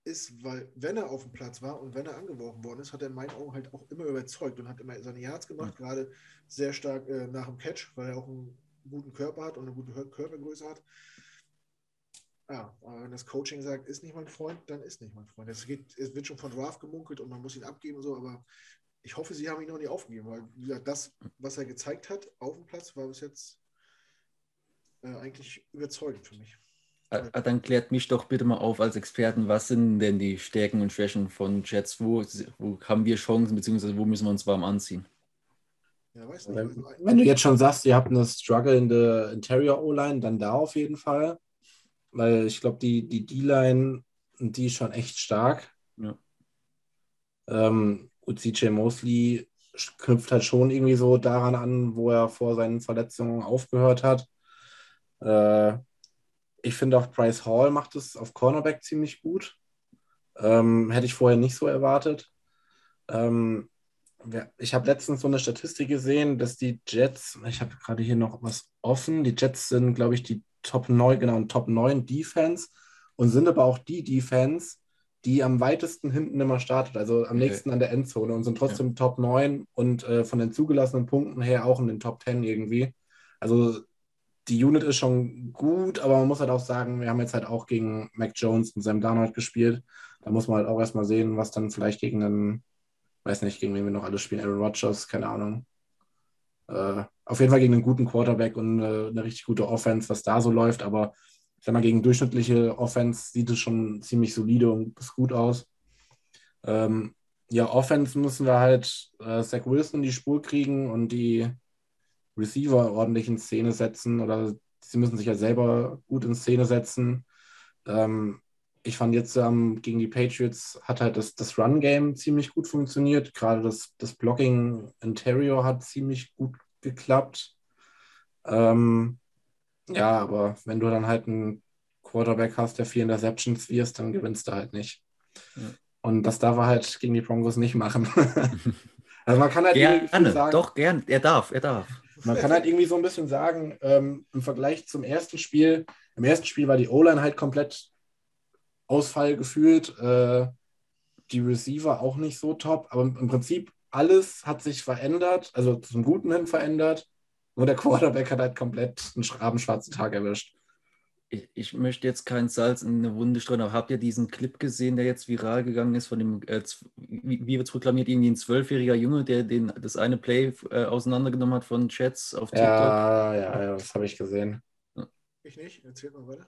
ist, weil wenn er auf dem Platz war und wenn er angeworfen worden ist, hat er in meinen Augen halt auch immer überzeugt und hat immer seine Yards gemacht, ja. gerade sehr stark äh, nach dem Catch, weil er auch einen guten Körper hat und eine gute Körpergröße hat. Ja, aber wenn das Coaching sagt, ist nicht mein Freund, dann ist nicht mein Freund. Es, geht, es wird schon von Draft gemunkelt und man muss ihn abgeben und so, aber ich hoffe, sie haben ihn noch nicht aufgegeben, weil wie gesagt, das, was er gezeigt hat auf dem Platz, war bis jetzt äh, eigentlich überzeugend für mich. Ah, ah, Dann klärt mich doch bitte mal auf als Experten, was sind denn die Stärken und Schwächen von Jets? Wo, wo haben wir Chancen, beziehungsweise wo müssen wir uns warm anziehen? Ja, weiß nicht. Wenn, Also, wenn du jetzt schon sagst, ihr habt eine Struggle in der Interior O-Line, dann da auf jeden Fall. Weil ich glaube, die, die D-Line, die ist schon echt stark. Ja. Ähm, und CJ Mosley knüpft halt schon irgendwie so daran an, wo er vor seinen Verletzungen aufgehört hat. Äh, ich finde auch Bryce Hall macht es auf Cornerback ziemlich gut. Ähm, hätte ich vorher nicht so erwartet. Ähm, ich habe letztens so eine Statistik gesehen, dass die Jets, ich habe gerade hier noch was offen, die Jets sind, glaube ich, die Top 9, genau, Top 9 Defense und sind aber auch die Defense, die am weitesten hinten immer startet, also am Okay. nächsten an der Endzone und sind trotzdem Top 9 und äh, von den zugelassenen Punkten her auch in den Top 10 irgendwie. Also die Unit ist schon gut, aber man muss halt auch sagen, wir haben jetzt halt auch gegen Mac Jones und Sam Darnold gespielt. Da muss man halt auch erstmal sehen, was dann vielleicht gegen einen, weiß nicht, gegen wen wir noch alle spielen, Aaron Rodgers, keine Ahnung. Äh, auf jeden Fall gegen einen guten Quarterback und äh, eine richtig gute Offense, was da so läuft, aber ich sag mal, gegen durchschnittliche Offense sieht es schon ziemlich solide und ist gut aus. Ähm, ja, Offense müssen wir halt äh, Zach Wilson in die Spur kriegen und die Receiver ordentlich in Szene setzen oder sie müssen sich ja selber gut in Szene setzen. Ähm, ich fand jetzt ähm, gegen die Patriots hat halt das, das Run-Game ziemlich gut funktioniert. Gerade das, das Blocking Interior hat ziemlich gut geklappt. Ähm, ja, aber wenn du dann halt einen Quarterback hast, der vier Interceptions wirst, dann gewinnst du halt nicht. Ja. Und das darf er halt gegen die Broncos nicht machen. also man kann halt irgendwie Gerne, sagen, doch, gern. Er darf, er darf. man kann halt irgendwie so ein bisschen sagen, ähm, im Vergleich zum ersten Spiel, im ersten Spiel war die O-Line halt komplett Ausfall gefühlt, äh, die Receiver auch nicht so top, aber im Prinzip alles hat sich verändert, also zum Guten hin verändert. Nur der Quarterback hat halt komplett einen rabenschwarzen Tag erwischt. Ich, ich möchte jetzt kein Salz in eine Wunde streuen, aber habt ihr diesen Clip gesehen, der jetzt viral gegangen ist von dem, äh, wie, wie wird es proklamiert, irgendwie ein zwölfjähriger Junge, der den, das eine Play äh, auseinandergenommen hat von Chats auf TikTok? Ja, ja, ja, das habe ich gesehen. ich nicht. Erzählt mal weiter.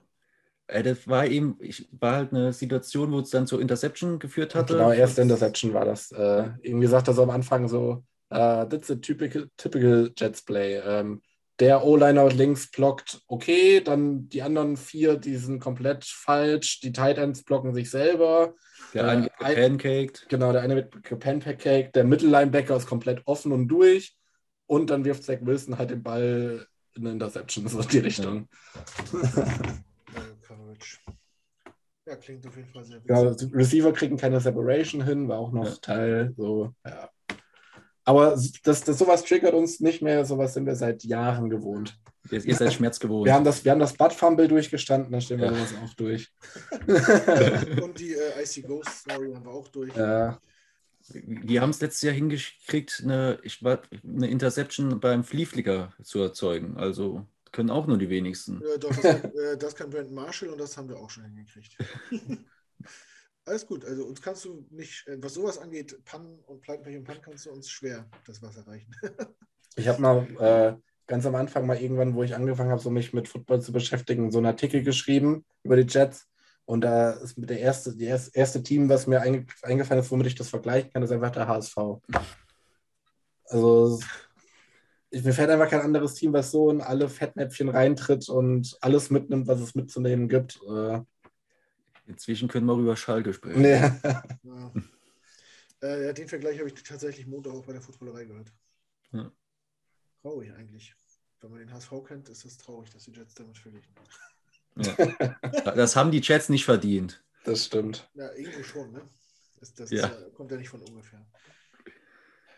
Äh, das war eben, ich, war halt eine Situation, wo es dann zur Interception geführt hatte. Genau, erste Interception war das. Äh, irgendwie sagt er so am Anfang so, äh, that's a typical, typical Jets play. Ähm, der O-Liner links blockt okay, dann die anderen vier, die sind komplett falsch. Die Tight Ends blocken sich selber. Der äh, eine wird ein- gepancaked. Genau, der eine wird gepancaked, der Mittellinebacker ist komplett offen und durch. Und dann wirft Zach Wilson halt den Ball in eine Interception, so in die Richtung. Äh, Coverage. Ja, klingt auf jeden Fall sehr witzig. Genau, die Receiver kriegen keine Separation hin, war auch noch Ja. Teil, so, ja. Aber das, das, sowas triggert uns nicht mehr, sowas sind wir seit Jahren gewohnt. Ihr, ihr seid Schmerz gewohnt. Wir haben das, wir haben das Butt Fumble durchgestanden, dann stehen wir Ja. sowas auch durch. Und die äh, Icy Ghost Story haben wir auch durch. Ja, Wir haben es letztes Jahr hingekriegt, eine, ich war, eine Interception beim Flieflicker zu erzeugen. Also können auch nur die wenigsten. Äh, doch, das, kann, äh, das kann Brandon Marshall und das haben wir auch schon hingekriegt. Alles gut, also uns kannst du nicht, äh, was sowas angeht, Pannen und Pleitenpech und Pannen kannst du uns schwer das Wasser reichen. ich habe mal äh, ganz am Anfang mal irgendwann, wo ich angefangen habe, so mich mit Football zu beschäftigen, so einen Artikel geschrieben über die Jets. Und da ist mit der erste, die erste, erste Team, was mir einge, eingefallen ist, womit ich das vergleichen kann, ist einfach der HSV. Also mir fällt einfach kein anderes Team, was so in alle Fettnäpfchen reintritt und alles mitnimmt, was es mitzunehmen gibt. Äh, Inzwischen können wir über Schalke sprechen. nee. Ja. Äh, ja, den Vergleich habe ich tatsächlich Montag auch bei der Footballerei gehört. Ja. Traurig eigentlich. Wenn man den HSV kennt, ist es traurig, dass die Jets damit verglichen. Ja. Das haben die Chats nicht verdient. Das stimmt. Ja, irgendwo schon, ne? Das, das Ja. Ist, ja, kommt ja nicht von ungefähr.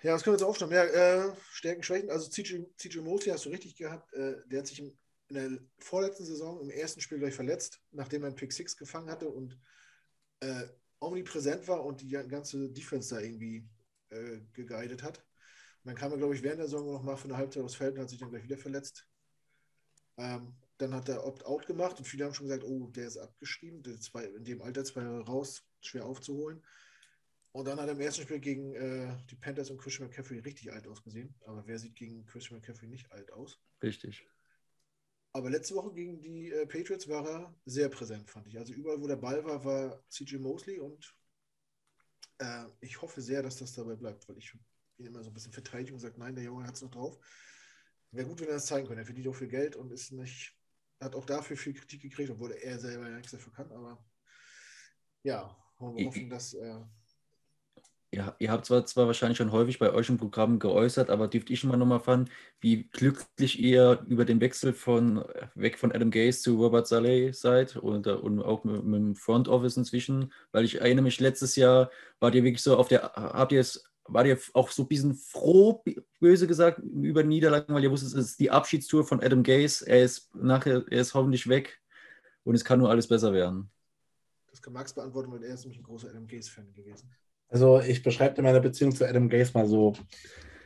Ja, was können wir jetzt aufschreiben? Ja, äh, Stärken, Schwächen. Also CJ, Mosley hast du richtig gehabt. Äh, der hat sich in der vorletzten Saison im ersten Spiel gleich verletzt, nachdem er einen Pick 6 gefangen hatte und äh, omnipräsent war und die ganze Defense da irgendwie äh, geguidet hat. Und dann kam er, glaube ich, während der Saison noch mal für eine Halbzeit aufs Feld und hat sich dann gleich wieder verletzt. Ähm, dann hat er Opt-out gemacht und viele haben schon gesagt, oh, der ist abgeschrieben, der zwei, in dem Alter zwei Jahre raus, schwer aufzuholen. Und dann hat er im ersten Spiel gegen äh, die Panthers und Christian McCaffrey richtig alt ausgesehen. Aber wer sieht gegen Christian McCaffrey nicht alt aus? Richtig. Aber letzte Woche gegen die äh, Patriots war er sehr präsent, fand ich. Also überall, wo der Ball war, war CJ Mosley und äh, ich hoffe sehr, dass das dabei bleibt, weil ich ihn immer so ein bisschen verteidige und sage, nein, der Junge hat es noch drauf. Wäre gut, wenn er das zeigen könnte. Er verdient auch viel Geld und ist nicht, hat auch dafür viel Kritik gekriegt, obwohl er selber ja nichts dafür kann. Aber ja, wir hoffen, dass er ja, ihr habt zwar, zwar wahrscheinlich schon häufig bei euch im Programm geäußert, aber dürft ich mal nochmal fahren, wie glücklich ihr über den Wechsel von weg von Adam Gaze zu Robert Saleh seid und, und auch mit, mit, dem Front Office inzwischen, weil ich erinnere mich, letztes Jahr wart ihr wirklich so auf der, habt ihr es, wart ihr auch so ein bisschen froh, böse gesagt, über Niederlagen, weil ihr wusstet, es ist die Abschiedstour von Adam Gaze, er ist nachher, er ist hoffentlich weg und es kann nur alles besser werden. Das kann Max beantworten, weil er ist nämlich ein großer Adam Gaze-Fan gewesen. Also ich beschreibe meine Beziehung zu Adam Gaze mal so.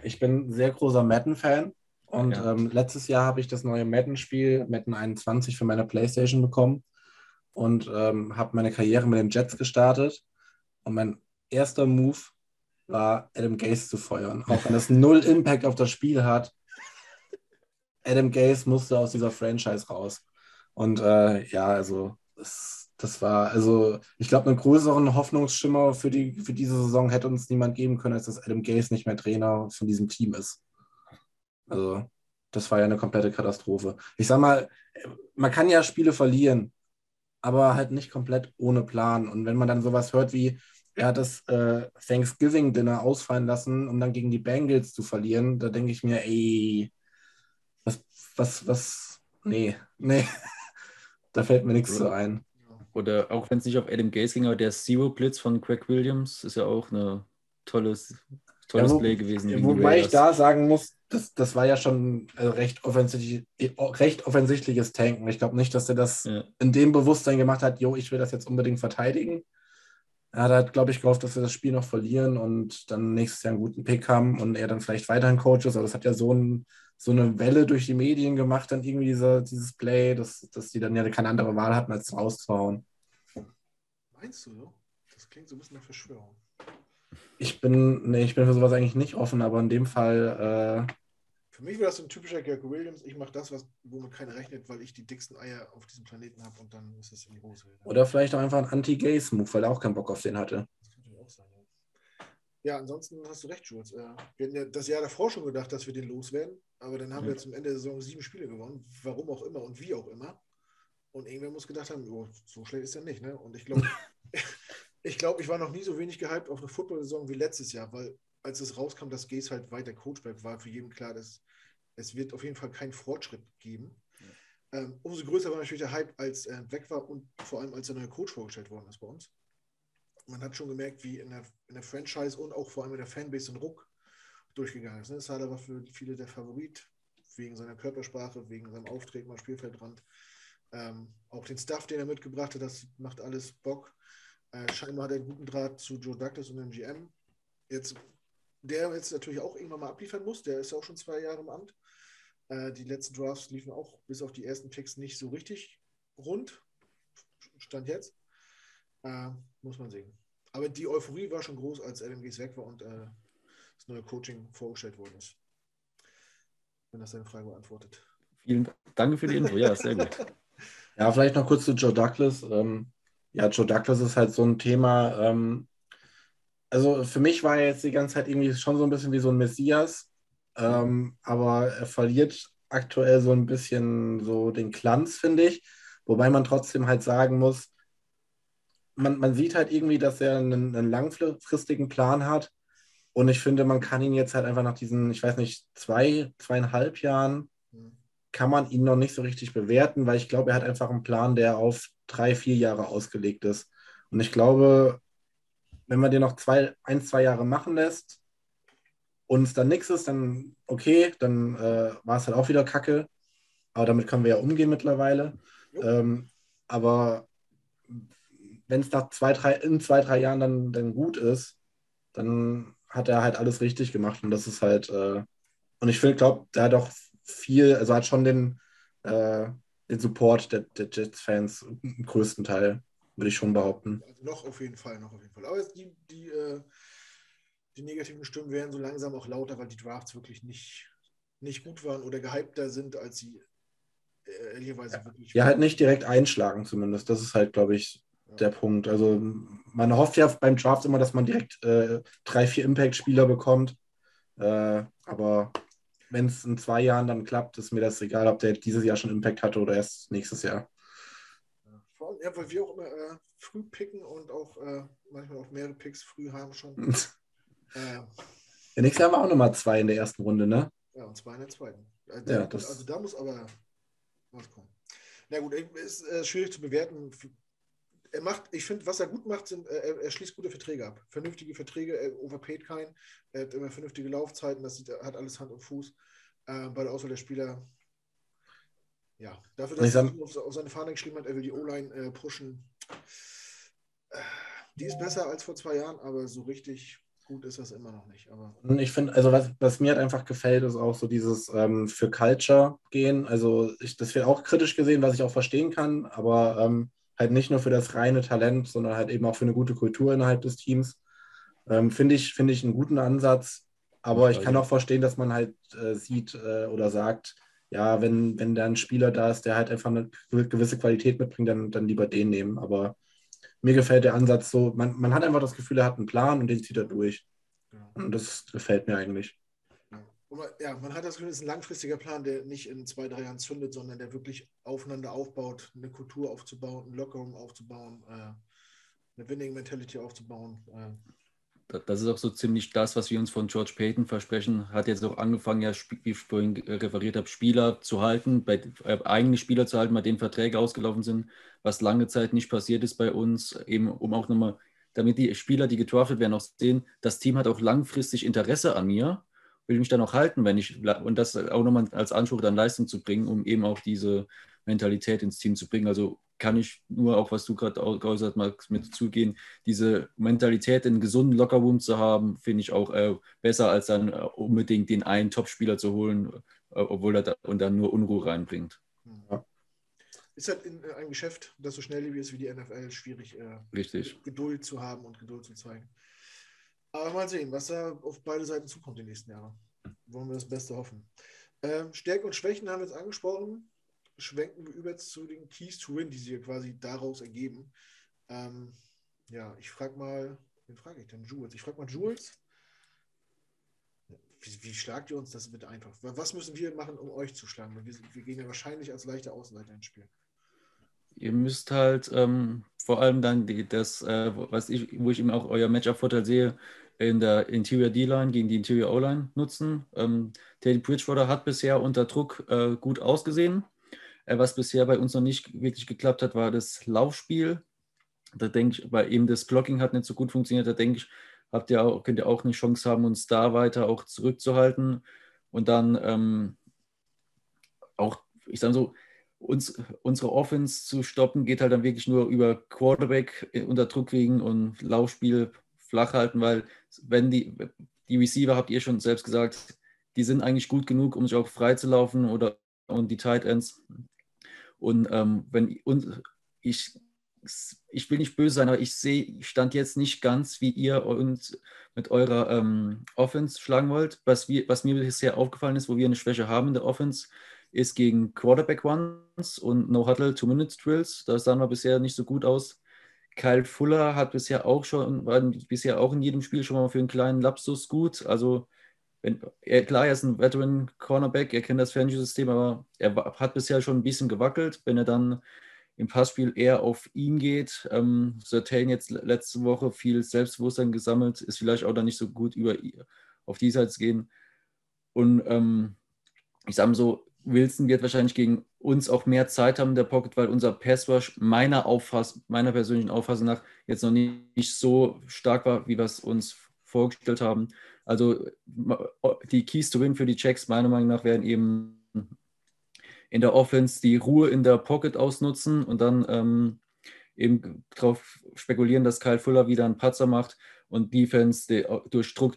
Ich bin sehr großer Madden-Fan und ja. ähm, letztes Jahr habe ich das neue Madden-Spiel, Madden 21, für meine Playstation bekommen und ähm, habe meine Karriere mit den Jets gestartet. Und mein erster Move war, Adam Gaze zu feuern. Auch wenn das null Impact auf das Spiel hat. Adam Gaze musste aus dieser Franchise raus. Und äh, ja, also es das war, also ich glaube, einen größeren Hoffnungsschimmer für, die, für diese Saison hätte uns niemand geben können, als dass Adam Gaze nicht mehr Trainer von diesem Team ist. Also, das war ja eine komplette Katastrophe. Ich sag mal, man kann ja Spiele verlieren, aber halt nicht komplett ohne Plan. Und wenn man dann sowas hört wie, er hat das äh, Thanksgiving-Dinner ausfallen lassen, um dann gegen die Bengals zu verlieren, da denke ich mir, ey, was, was, was, nee, nee, da fällt mir nichts so ein. Oder auch wenn es nicht auf Adam Gaze ging, aber der Zero Blitz von Craig Williams ist ja auch ein tolles, tolles ja, wo, Play gewesen. Wobei ich da sagen muss, das, das war ja schon recht, offensichtlich, recht offensichtliches Tanken. Ich glaube nicht, dass er das ja. in dem Bewusstsein gemacht hat, jo, ich will das jetzt unbedingt verteidigen. Er hat halt, glaube ich, gehofft, dass wir das Spiel noch verlieren und dann nächstes Jahr einen guten Pick haben und er dann vielleicht weiterhin Coach ist. Aber das hat ja so, ein, so eine Welle durch die Medien gemacht, dann irgendwie diese, dieses Play, dass, dass die dann ja keine andere Wahl hatten, als rauszuhauen. Meinst du so? Das klingt so ein bisschen nach Verschwörung. Ich bin, nee, ich bin für sowas eigentlich nicht offen, aber in dem Fall. Äh, für mich wäre das so ein typischer Gary Williams. Ich mache das, was, womit keiner rechnet, weil ich die dicksten Eier auf diesem Planeten habe und dann ist es in die Hose. Oder vielleicht auch einfach ein Anti-Gays-Move, weil er auch keinen Bock auf den hatte. Das könnte auch sein, ja. Ja, ansonsten hast du recht, Jules. Äh, wir hatten ja das Jahr davor schon gedacht, dass wir den loswerden, aber dann haben mhm. wir zum Ende der Saison sieben Spiele gewonnen, warum auch immer und wie auch immer. Und irgendwer muss gedacht haben, oh, so schlecht ist er nicht. Ne? Und ich glaube, ich glaube, ich war noch nie so wenig gehypt auf eine Football-Saison wie letztes Jahr, weil als es rauskam, dass Gaze halt weiter Coach bleibt, war für jeden klar, dass es wird auf jeden Fall keinen Fortschritt geben. Ja. Ähm, umso größer war natürlich der Hype, als er weg war und vor allem als der neue Coach vorgestellt worden ist bei uns. Man hat schon gemerkt, wie in der, in der Franchise und auch vor allem in der Fanbase ein Ruck durchgegangen ist. Ne? Sala war für viele der Favorit, wegen seiner Körpersprache, wegen seinem Auftreten am Spielfeldrand. Ähm, auch den Stuff, den er mitgebracht hat, das macht alles Bock. Äh, scheinbar hat er einen guten Draht zu Joe Douglas und dem GM. Jetzt, der jetzt natürlich auch irgendwann mal abliefern muss, der ist auch schon zwei Jahre im Amt. Äh, die letzten Drafts liefen auch bis auf die ersten Picks nicht so richtig rund. Stand jetzt. Äh, muss man sehen. Aber die Euphorie war schon groß, als LMGs weg war und äh, das neue Coaching vorgestellt worden ist. Wenn das deine Frage beantwortet. Vielen Dank für die Info. Ja, sehr gut. Ja, vielleicht noch kurz zu Joe Douglas. Ähm, ja, Joe Douglas ist halt so ein Thema. Ähm, also für mich war er jetzt die ganze Zeit irgendwie schon so ein bisschen wie so ein Messias, ähm, aber er verliert aktuell so ein bisschen so den Glanz, finde ich. Wobei man trotzdem halt sagen muss, man, man sieht halt irgendwie, dass er einen, einen langfristigen Plan hat. Und ich finde, man kann ihn jetzt halt einfach nach diesen, ich weiß nicht, zwei, zweieinhalb Jahren kann man ihn noch nicht so richtig bewerten, weil ich glaube, er hat einfach einen Plan, der auf drei, vier Jahre ausgelegt ist. Und ich glaube, wenn man den noch zwei, ein, zwei Jahre machen lässt und es dann nichts ist, dann okay, dann äh, war es halt auch wieder Kacke. Aber damit können wir ja umgehen mittlerweile. Ähm, aber wenn es nach zwei, drei, in zwei, drei Jahren dann, dann gut ist, dann hat er halt alles richtig gemacht. Und das ist halt, äh, und ich finde, glaube, der hat auch viel, also hat schon den, äh, den Support der, der Jets-Fans im größten Teil, würde ich schon behaupten. Also noch auf jeden Fall, noch auf jeden Fall. Aber die, die, äh, die negativen Stimmen werden so langsam auch lauter, weil die Drafts wirklich nicht, nicht gut waren oder gehypter sind, als sie äh, ehrlicherweise ja. wirklich Ja, halt nicht direkt einschlagen zumindest. Das ist halt, glaube ich. Der Punkt. Also man hofft ja beim Draft immer, dass man direkt äh, drei, vier Impact-Spieler bekommt. Äh, aber wenn es in zwei Jahren dann klappt, ist mir das egal, ob der dieses Jahr schon Impact hatte oder erst nächstes Jahr. Ja, weil wir auch immer äh, früh picken und auch äh, manchmal auch mehrere Picks früh haben schon. Äh, Ja, nächstes Jahr haben wir auch nochmal zwei in der ersten Runde, ne? ja, und zwar in der zweiten. Äh, Ja, da, das- also da muss aber was kommen. Na gut, ich- ist äh, schwierig zu bewerten. Er macht, ich finde, was er gut macht, sind, äh, er, er schließt gute Verträge ab. Vernünftige Verträge, er overpaid keinen, er hat immer vernünftige Laufzeiten, das sieht, hat alles Hand und Fuß. Äh, bei der Auswahl der Spieler, ja, dafür, dass er auf, auf seine Fahne geschrieben hat, er will die O-Line äh, pushen. Äh, die ist besser als vor zwei Jahren, aber so richtig gut ist das immer noch nicht. Aber Ich finde, also was, was mir halt einfach gefällt, ist auch so dieses ähm, für Culture gehen. Also ich, das wird auch kritisch gesehen, was ich auch verstehen kann, aber ähm, halt nicht nur für das reine Talent, sondern halt eben auch für eine gute Kultur innerhalb des Teams. Ähm, finde ich, finde ich einen guten Ansatz. Aber ich kann auch verstehen, dass man halt äh, sieht äh, oder sagt, ja, wenn, wenn da ein Spieler da ist, der halt einfach eine gewisse Qualität mitbringt, dann, dann lieber den nehmen. Aber mir gefällt der Ansatz so, man, man hat einfach das Gefühl, er hat einen Plan und den zieht er durch. ja. Und das gefällt mir eigentlich. Ja. Man, hat das Gefühl, es ist ein langfristiger Plan, der nicht in zwei, drei Jahren zündet, sondern der wirklich aufeinander aufbaut, eine Kultur aufzubauen, einen Lockerroom aufzubauen, äh, eine Winning Mentality aufzubauen. Äh, Da- Das ist auch so ziemlich das, was wir uns von George Payton versprechen. Hat jetzt auch angefangen, ja, wie ich vorhin äh, referiert habe, Spieler zu halten, bei, äh, eigene Spieler zu halten, bei denen Verträge ausgelaufen sind, was lange Zeit nicht passiert ist bei uns, eben um auch nochmal, damit die Spieler, die gedraftet werden, auch sehen, das Team hat auch langfristig Interesse an mir, will mich dann auch halten, wenn ich, und das auch nochmal als Anspruch dann Leistung zu bringen, um eben auch diese Mentalität ins Team zu bringen. Also kann ich nur auch, was du gerade geäußert hast, Max, mit zugehen, diese Mentalität, einen gesunden Lockerroom zu haben, finde ich auch äh, besser, als dann äh, unbedingt den einen Topspieler zu holen, äh, obwohl er da, und dann nur Unruhe reinbringt. Ja. Ist halt in äh, einem Geschäft, das so schnelllebig ist wie die NFL, schwierig, äh, Richtig. Geduld zu haben und Geduld zu zeigen. Aber mal sehen, was da auf beide Seiten zukommt die nächsten Jahre. Wollen wir das Beste hoffen. Ähm, Stärken und Schwächen haben wir jetzt angesprochen. Schwenken wir über zu den Keys to Win, die sich quasi daraus ergeben. Ähm, ja, ich frage mal, wen frage ich denn? Jules. Ich frage mal Jules. Wie, wie schlagt ihr uns das bitte einfach? Was müssen wir machen, um euch zu schlagen? Wir, wir gehen ja wahrscheinlich als leichter Außenseiter ins Spiel. Ihr müsst halt ähm, vor allem dann die, das, äh, was ich, wo ich eben auch euer Matchup-Vorteil sehe, in der Interior D-Line gegen die Interior O-Line nutzen. Ähm, Teddy Bridgewater hat bisher unter Druck äh, gut ausgesehen. Äh, was bisher bei uns noch nicht wirklich geklappt hat, war das Laufspiel. Da denke ich, weil eben das Blocking hat nicht so gut funktioniert, da denke ich, habt ihr auch, könnt ihr auch eine Chance haben, uns da weiter auch zurückzuhalten. Und dann ähm, auch, ich sage so, uns, unsere Offense zu stoppen, geht halt dann wirklich nur über Quarterback äh, unter Druck kriegen und Laufspiel flach halten, weil wenn die, die Receiver, habt ihr schon selbst gesagt, die sind eigentlich gut genug, um sich auch frei zu laufen oder und die Tight Ends. Und ähm, wenn und ich, ich will nicht böse sein, aber ich sehe, ich stand jetzt nicht ganz, wie ihr uns mit eurer ähm, Offense schlagen wollt. Was, wir, was mir bisher aufgefallen ist, wo wir eine Schwäche haben in der Offense, ist gegen Quarterback Ones und No Huddle Two-Minute Drills. Da sahen wir bisher nicht so gut aus. Kyle Fuller hat bisher auch schon, war bisher auch in jedem Spiel schon mal für einen kleinen Lapsus gut. Also, wenn, er, klar, er ist ein Veteran Cornerback, er kennt das Fantasy-System, aber er hat bisher schon ein bisschen gewackelt. Wenn er dann im Passspiel eher auf ihn geht, ähm, Sertain jetzt letzte Woche viel Selbstbewusstsein gesammelt, ist vielleicht auch dann nicht so gut über auf die Seite zu gehen. Und ähm, ich sage mal so, Wilson wird wahrscheinlich gegen uns auch mehr Zeit haben in der Pocket, weil unser Passwash meiner, Auffass meiner persönlichen Auffassung nach jetzt noch nicht so stark war, wie wir es uns vorgestellt haben. Also die Keys to Win für die Checks meiner Meinung nach werden eben in der Offense die Ruhe in der Pocket ausnutzen und dann ähm, eben darauf spekulieren, dass Kyle Fuller wieder einen Patzer macht und Defense die, durch, Druck,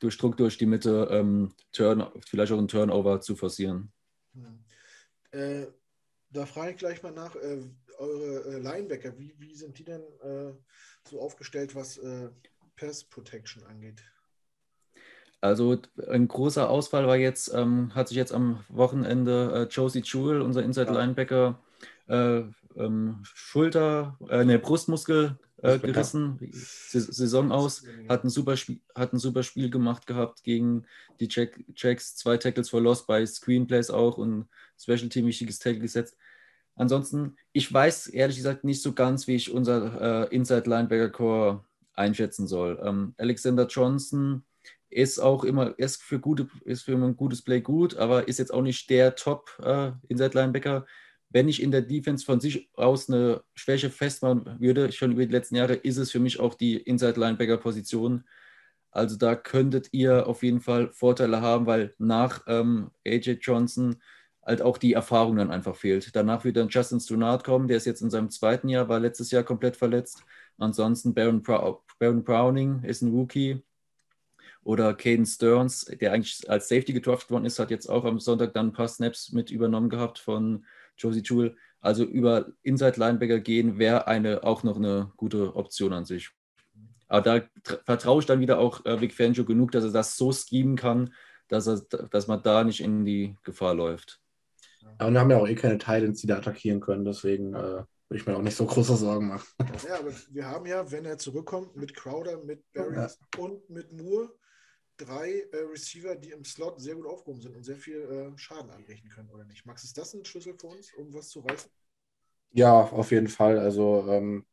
durch Druck durch die Mitte ähm, Turn, vielleicht auch einen Turnover zu forcieren. Äh, da frage ich gleich mal nach, äh, eure äh, Linebacker, wie, wie sind die denn äh, so aufgestellt, was äh, Pass Protection angeht? Also ein großer Ausfall war jetzt, ähm, hat sich jetzt am Wochenende Josie Jewell, unser Inside Linebacker, äh, ähm, Schulter, äh, ne, Brustmuskel äh, gerissen, Saison aus, hat ein, super Spiel, hat ein super Spiel gemacht gehabt gegen die Jack, Jacks, zwei Tackles for Loss bei Screenplays auch und Special Team wichtiges Tackle gesetzt. Ansonsten, ich weiß ehrlich gesagt nicht so ganz, wie ich unser äh, Inside Linebacker Core einschätzen soll. Ähm, Alexander Johnson ist auch immer, ist für, gute, ist für ein gutes Play gut, aber ist jetzt auch nicht der Top äh, Inside Linebacker wenn ich in der Defense von sich aus eine Schwäche festmachen würde, schon über die letzten Jahre, ist es für mich auch die Inside-Linebacker-Position. Also da könntet ihr auf jeden Fall Vorteile haben, weil nach ähm, AJ Johnson halt auch die Erfahrung dann einfach fehlt. Danach wird dann Justin Strunard kommen, der ist jetzt in seinem zweiten Jahr, war letztes Jahr komplett verletzt. Ansonsten Baron, Baron Browning ist ein Rookie. Oder Caden Stearns, der eigentlich als Safety getroffen worden ist, hat jetzt auch am Sonntag dann ein paar Snaps mit übernommen gehabt von Josie Jewell. Also über Inside Linebacker gehen wäre eine, auch noch eine gute Option an sich. Aber da vertraue ich dann wieder auch äh, Vic Fangio genug, dass er das so schemen kann, dass, er, dass man da nicht in die Gefahr läuft. Und wir haben ja auch eh keine Titans, die da attackieren können, deswegen äh, würde ich mir auch nicht so große Sorgen machen. Ja, aber wir haben ja, wenn er zurückkommt, mit Crowder, mit Barry ja. und mit Moore drei äh, Receiver, die im Slot sehr gut aufgehoben sind und sehr viel äh, Schaden anrichten können, oder nicht? Max, ist das ein Schlüssel für uns, um was zu reißen? Ja, auf jeden Fall. Also ähm,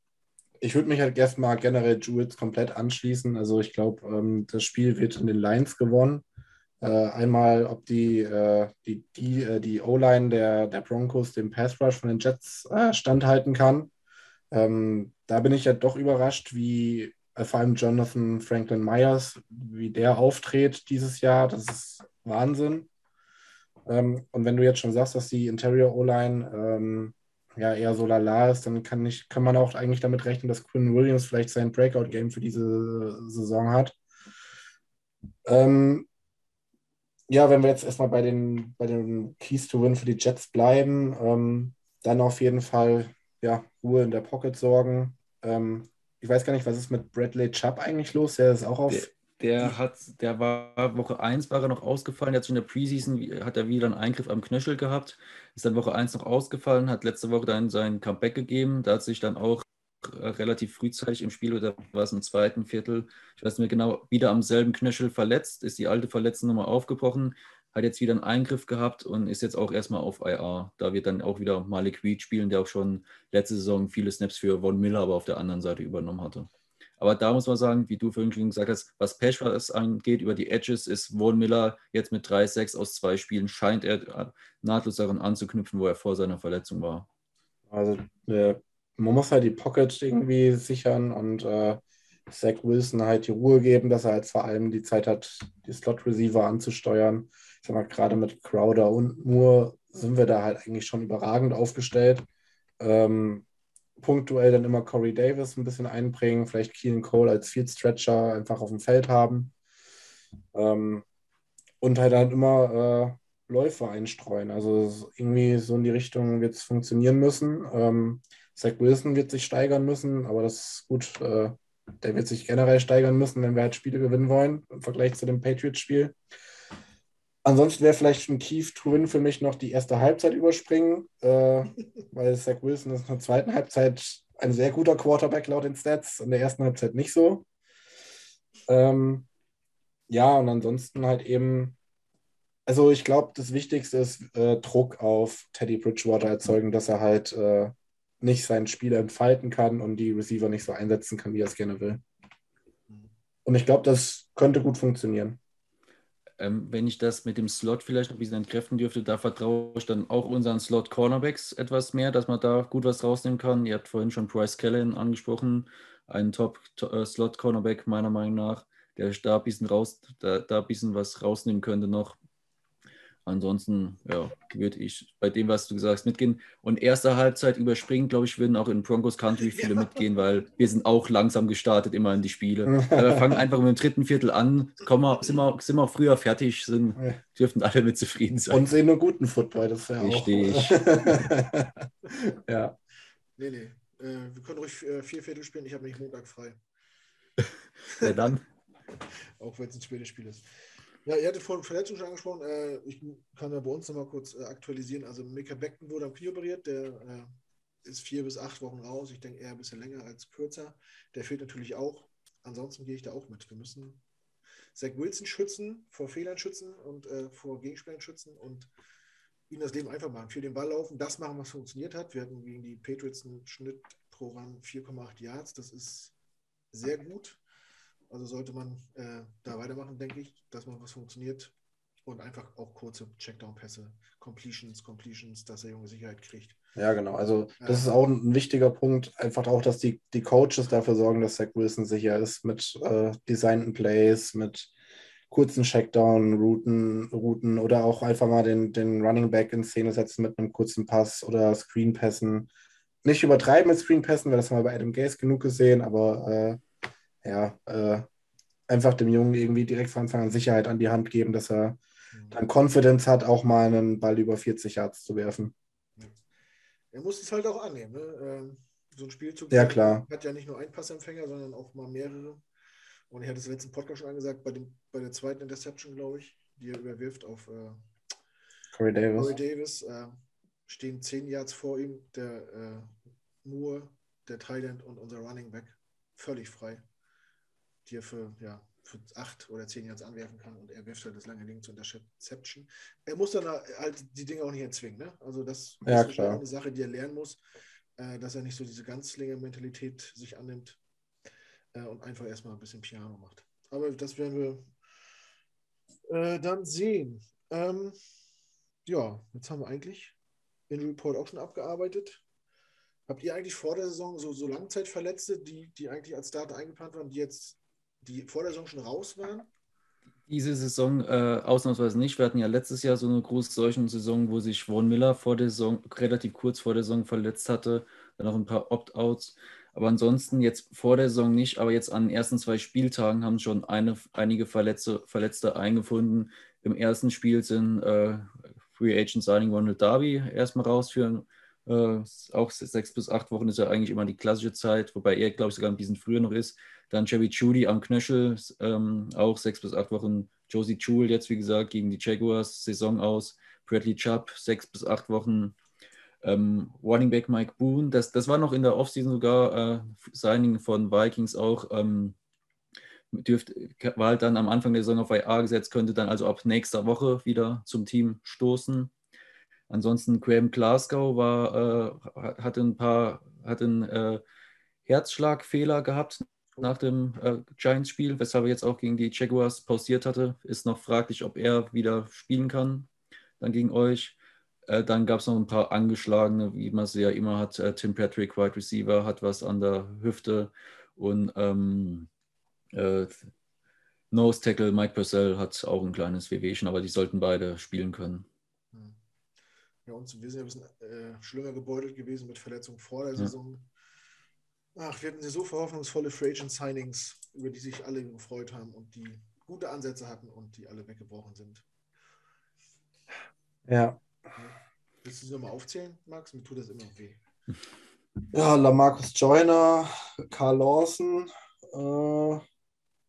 ich würde mich halt erstmal generell Jules komplett anschließen. Also ich glaube, ähm, das Spiel wird in den Lines gewonnen. Äh, einmal, ob die, äh, die, die, äh, die O-Line der, der Broncos dem Pass Rush von den Jets äh, standhalten kann. Ähm, da bin ich ja doch überrascht, wie vor allem Jonathan Franklin Myers, wie der auftritt dieses Jahr, das ist Wahnsinn. Ähm, und wenn du jetzt schon sagst, dass die Interior O-Line ähm, ja eher so lala ist, dann kann, ich, kann man auch eigentlich damit rechnen, dass Quinn Williams vielleicht sein Breakout-Game für diese Saison hat. Ähm, ja, wenn wir jetzt erstmal bei den, bei den Keys to Win für die Jets bleiben, ähm, dann auf jeden Fall ja, Ruhe in der Pocket sorgen. Ähm, ich weiß gar nicht, was ist mit Bradley Chubb eigentlich los? Der ist auch auf. Der, der hat, der war Woche 1 war er noch ausgefallen, der hat in der Preseason hat er wieder einen Eingriff am Knöchel gehabt, ist dann Woche 1 noch ausgefallen, hat letzte Woche dann sein Comeback gegeben. Da hat sich dann auch äh, relativ frühzeitig im Spiel, oder war es im zweiten Viertel, ich weiß nicht mehr genau, wieder am selben Knöchel verletzt, ist die alte Verletzungsnummer aufgebrochen, hat jetzt wieder einen Eingriff gehabt und ist jetzt auch erstmal auf IR. Da wird dann auch wieder Malik Reed spielen, der auch schon letzte Saison viele Snaps für Von Miller, aber auf der anderen Seite übernommen hatte. Aber da muss man sagen, wie du vorhin schon gesagt hast, was Pesh angeht, über die Edges, ist Von Miller jetzt mit 3-6 aus zwei Spielen, scheint er nahtlos daran anzuknüpfen, wo er vor seiner Verletzung war. Also äh, man muss halt die Pocket irgendwie sichern und äh, Zach Wilson halt die Ruhe geben, dass er halt vor allem die Zeit hat, die Slot-Receiver anzusteuern ich sag mal, gerade mit Crowder und Moore sind wir da halt eigentlich schon überragend aufgestellt. Ähm, punktuell dann immer Corey Davis ein bisschen einbringen, vielleicht Keelan Cole als Field Stretcher einfach auf dem Feld haben. Ähm, und halt dann immer äh, Läufe einstreuen. Also irgendwie so in die Richtung wird es funktionieren müssen. Ähm, Zach Wilson wird sich steigern müssen, aber das ist gut. Äh, der wird sich generell steigern müssen, wenn wir halt Spiele gewinnen wollen im Vergleich zu dem Patriots-Spiel. Ansonsten wäre vielleicht ein Keith Twin für mich noch die erste Halbzeit überspringen, äh, weil Zach Wilson ist in der zweiten Halbzeit ein sehr guter Quarterback laut den Stats, in der ersten Halbzeit nicht so. Ähm, ja, und ansonsten halt eben, also ich glaube, das Wichtigste ist äh, Druck auf Teddy Bridgewater erzeugen, dass er halt äh, nicht sein Spiel entfalten kann und die Receiver nicht so einsetzen kann, wie er es gerne will. Und ich glaube, das könnte gut funktionieren. Ähm, wenn ich das mit dem Slot vielleicht noch ein bisschen entkräften dürfte, da vertraue ich dann auch unseren Slot-Cornerbacks etwas mehr, dass man da gut was rausnehmen kann. Ihr habt vorhin schon Bryce Callan angesprochen, ein Top-Slot-Cornerback meiner Meinung nach, der da ein bisschen raus, da, da ein bisschen was rausnehmen könnte noch. Ansonsten ja, würde ich bei dem, was du gesagt hast, mitgehen. Und erste Halbzeit überspringen, glaube ich, würden auch in Broncos Country viele ja. mitgehen, weil wir sind auch langsam gestartet immer in die Spiele. wir fangen einfach mit dem dritten Viertel an, kommen wir, sind, wir, sind wir früher fertig, sind, dürften alle mit zufrieden sein. Und sehen nur guten Football, das ist ja Richtig. auch. ja. Nee, nee. Äh, wir können ruhig äh, vier Viertel spielen, ich habe nicht Montag frei. ja, dann. auch wenn es ein spätes Spiel ist. Ja, ihr hattet vorhin Verletzungen schon angesprochen. Äh, ich kann ja bei uns nochmal kurz äh, aktualisieren. Also Mika Beckton wurde am Knie operiert. Der äh, ist vier bis acht Wochen raus. Ich denke eher ein bisschen länger als kürzer. Der fehlt natürlich auch. Ansonsten gehe ich da auch mit. Wir müssen Zach Wilson schützen, vor Fehlern schützen und äh, vor Gegenspielern schützen und ihnen das Leben einfach machen. Für den Ball laufen, das machen, was funktioniert hat. Wir hatten gegen die Patriots einen Schnitt pro Run 4,8 Yards. Das ist sehr gut. Also sollte man äh, da weitermachen, denke ich, dass man was funktioniert und einfach auch kurze Checkdown-Pässe, Completions, Completions, dass der Junge Sicherheit kriegt. Ja, genau. Also das ist auch ein wichtiger Punkt. Einfach auch, dass die, die Coaches dafür sorgen, dass Zach Wilson sicher ist mit äh, designten Plays, mit kurzen Checkdown-Routen Routen oder auch einfach mal den, den Running Back in Szene setzen mit einem kurzen Pass oder Screen-Pässen. Nicht übertreiben mit Screen-Pässen, weil das haben wir bei Adam Gaze genug gesehen, aber äh, ja, äh, einfach dem Jungen irgendwie direkt von Anfang an Sicherheit an die Hand geben, dass er mhm. dann Confidence hat, auch mal einen Ball über 40 Yards zu werfen. Er muss es halt auch annehmen. Ne? Ähm, so ein Spielzug ja, klar. hat ja nicht nur einen Passempfänger, sondern auch mal mehrere. Und ich hatte es im letzten Podcast schon angesagt, bei, dem, bei der zweiten Interception, glaube ich, die er überwirft auf äh, Corey Davis, Corey Davis äh, stehen zehn Yards vor ihm der äh, Moore, der Thailand und unser Running Back völlig frei die er für, ja, für acht oder zehn Jahre anwerfen kann und er wirft halt das lange Ding zur Interception. Er muss dann halt die Dinge auch nicht erzwingen. Ne? Also das ja, ist eine Sache, die er lernen muss, äh, dass er nicht so diese Ganzlinger-Mentalität sich annimmt äh, und einfach erstmal ein bisschen Piano macht. Aber das werden wir äh, dann sehen. Ähm, ja, jetzt haben wir eigentlich den Report auch schon abgearbeitet. Habt ihr eigentlich vor der Saison so, so Langzeitverletzte, die, die eigentlich als Starter eingeplant waren, die jetzt die vor der Saison schon raus waren? Diese Saison äh, ausnahmsweise nicht. Wir hatten ja letztes Jahr so eine große solchen Saison, wo sich Vaughn Miller vor der Saison, relativ kurz vor der Saison verletzt hatte. Dann noch ein paar Opt-outs. Aber ansonsten jetzt vor der Saison nicht. Aber jetzt an den ersten zwei Spieltagen haben schon eine, einige Verletzte, Verletzte eingefunden. Im ersten Spiel sind äh, Free Agent Signing Ronald Darby erstmal raus für äh, auch sechs bis acht Wochen ist ja eigentlich immer die klassische Zeit, wobei er, glaube ich, sogar ein bisschen früher noch ist. Dann Jerry Judy am Knöchel, ähm, auch sechs bis acht Wochen. Josie Jewell jetzt, wie gesagt, gegen die Jaguars, Saison aus. Bradley Chubb, sechs bis acht Wochen. Ähm, Running Back Mike Boone, das, das war noch in der Offseason sogar, äh, Signing von Vikings auch. Ähm, dürft, war halt dann am Anfang der Saison auf IA gesetzt, könnte dann also ab nächster Woche wieder zum Team stoßen. Ansonsten Graham Glasgow war, äh, hatte ein paar, hatte einen äh, Herzschlagfehler gehabt nach dem äh, Giants-Spiel, weshalb er jetzt auch gegen die Jaguars pausiert hatte. Ist noch fraglich, ob er wieder spielen kann, dann gegen euch. Äh, dann gab es noch ein paar angeschlagene, wie man sie ja immer hat. Äh, Tim Patrick, Wide Receiver, hat was an der Hüfte und ähm, äh, Nose Tackle Mike Purcell hat auch ein kleines Wehwehchen, aber die sollten beide spielen können. Ja, und wir sind ja ein bisschen äh, schlimmer gebeutelt gewesen mit Verletzungen vor der ja. Saison. Ach, wir hatten so verhoffnungsvolle Free Agent Signings, über die sich alle gefreut haben und die gute Ansätze hatten und die alle weggebrochen sind. Ja. Willst du sie nochmal aufzählen, Max? Mir tut das immer weh. Ja, Lamarcus Joyner, Carl Lawson, äh,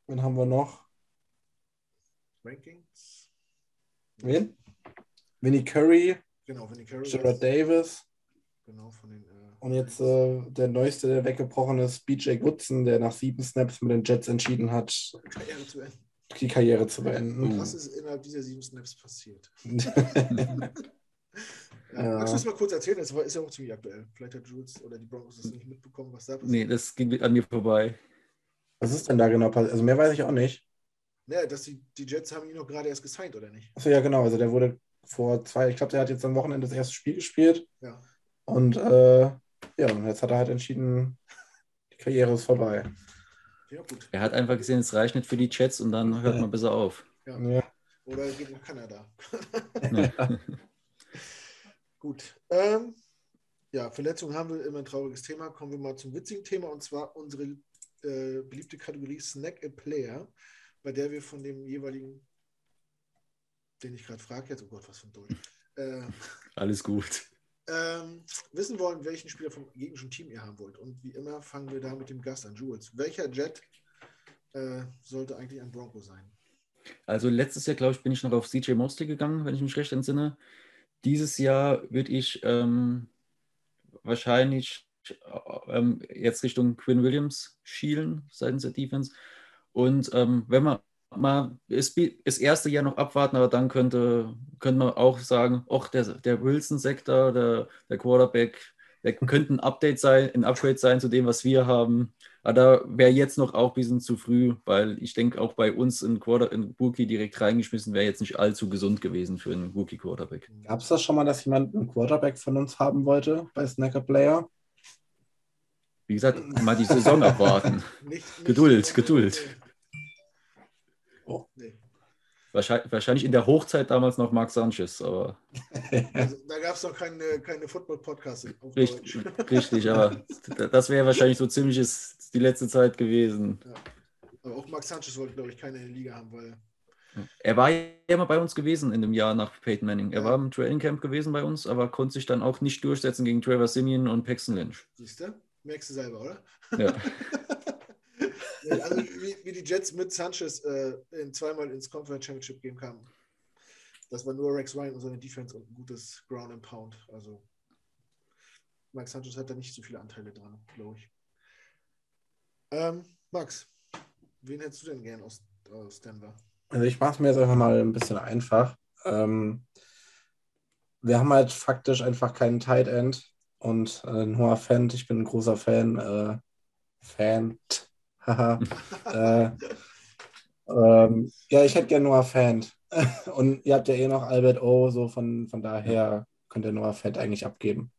wen haben wir noch? Rankings. Wen? Winnie Curry. Genau, Winnie Curry. Gerard Davis. Genau, von den äh, und jetzt äh, der neueste, der weggebrochen ist, BJ Goodson, der nach sieben Snaps mit den Jets entschieden hat, Karriere zu die Karriere zu beenden. Was ist innerhalb dieser sieben Snaps passiert? ja, ja. Magst du es mal kurz erzählen? Das ist ja auch ziemlich aktuell. Vielleicht hat Jules oder die Broncos das nicht mitbekommen, was da passiert. Nee, das ging an mir vorbei. Was ist denn da genau passiert? Also mehr weiß ich auch nicht. Naja, dass die, die Jets haben ihn noch gerade erst gesigned, oder nicht? Achso, ja, genau. Also der wurde vor zwei, ich glaube, der hat jetzt am Wochenende das erste Spiel gespielt. Ja. Und äh, ja, und jetzt hat er halt entschieden, die Karriere ist vorbei. Ja, gut. Er hat einfach gesehen, es reicht nicht für die Chats und dann hört man besser auf. Ja. ja. Oder geht nach Kanada. gut. Ähm, ja, Verletzungen haben wir immer ein trauriges Thema. Kommen wir mal zum witzigen Thema und zwar unsere äh, beliebte Kategorie Snack a Player, bei der wir von dem jeweiligen, den ich gerade frage, jetzt, oh Gott, was für ein Deutsch. Äh, Alles gut ähm, wissen wollen, welchen Spieler vom gegnerischen Team ihr haben wollt. Und wie immer fangen wir da mit dem Gast an. Jules, welcher Jet äh, sollte eigentlich ein Bronco sein? Also letztes Jahr, glaube ich, bin ich noch auf CJ Mosley gegangen, wenn ich mich recht entsinne. Dieses Jahr würde ich ähm, wahrscheinlich äh, ähm, jetzt Richtung Quinn Williams schielen seitens der Defense. Und ähm, wenn man mal das, das erste Jahr noch abwarten, aber dann könnte, könnte man auch sagen, ach, der, der Wilson-Sektor, der, der Quarterback, der könnte ein Update sein, ein Upgrade sein zu dem, was wir haben. Aber da wäre jetzt noch auch ein bisschen zu früh, weil ich denke, auch bei uns ein, Quarter, ein Rookie direkt reingeschmissen wäre jetzt nicht allzu gesund gewesen für einen Rookie-Quarterback. Gab es das schon mal, dass jemand einen Quarterback von uns haben wollte bei Snacker Player? Wie gesagt, mal die Saison abwarten. Nicht, nicht Geduld, Geduld. Oh. Nee. Wahrscheinlich, wahrscheinlich, in der Hochzeit damals noch Marc Sanchez, aber. Also, da gab es noch keine, keine Football-Podcasts. Richtig, richtig, aber das wäre wahrscheinlich so ziemlich die letzte Zeit gewesen. Ja. Aber auch Marc Sanchez wollte, glaube ich, keine in der Liga haben, weil. Er war ja mal bei uns gewesen in dem Jahr nach Peyton Manning. Er ja. war im Training Camp gewesen bei uns, aber konnte sich dann auch nicht durchsetzen gegen Trevor Simeon und Paxton Lynch. Siehst du? Merkst du selber, oder? Ja. also wie, wie, die Jets mit Sanchez äh, in zweimal ins Conference Championship Game kamen. Das war nur Rex Ryan und seine Defense und ein gutes Ground and Pound. Also Mike Sanchez hat da nicht so viele Anteile dran, glaube ich. Ähm, Max, wen hättest du denn gern aus, aus Denver? Also ich mache es mir jetzt einfach mal ein bisschen einfach. Ähm, wir haben halt faktisch einfach keinen Tight End und äh, Noah Fent. Ich bin ein großer Fan. Äh, Fan. Haha. äh, ähm, ja, ich hätte gerne Noah Fan. Und ihr habt ja eh noch Albert O, so von, von daher könnt ihr Noah Fett eigentlich abgeben.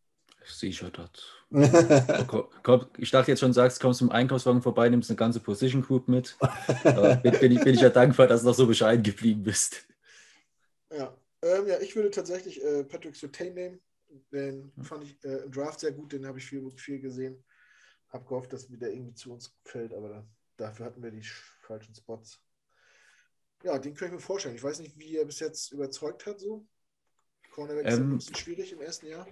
Sicher das. ich dachte jetzt schon, sagst, kommst zum Einkaufswagen vorbei, nimmst eine ganze Position Group mit. Aber bin, bin, ich, bin ich ja dankbar, dass du noch so bescheiden geblieben bist. Ja, ähm, ja ich würde tatsächlich äh, Patrick Sutain nehmen. Den fand ich äh, im Draft sehr gut, den habe ich viel, viel gesehen habe gehofft, dass wieder irgendwie zu uns fällt, aber dafür hatten wir die falschen Spots. Ja, den könnte ich mir vorstellen. Ich weiß nicht, wie er bis jetzt überzeugt hat. So. Cornerback ist ähm, ein bisschen schwierig im ersten Jahr.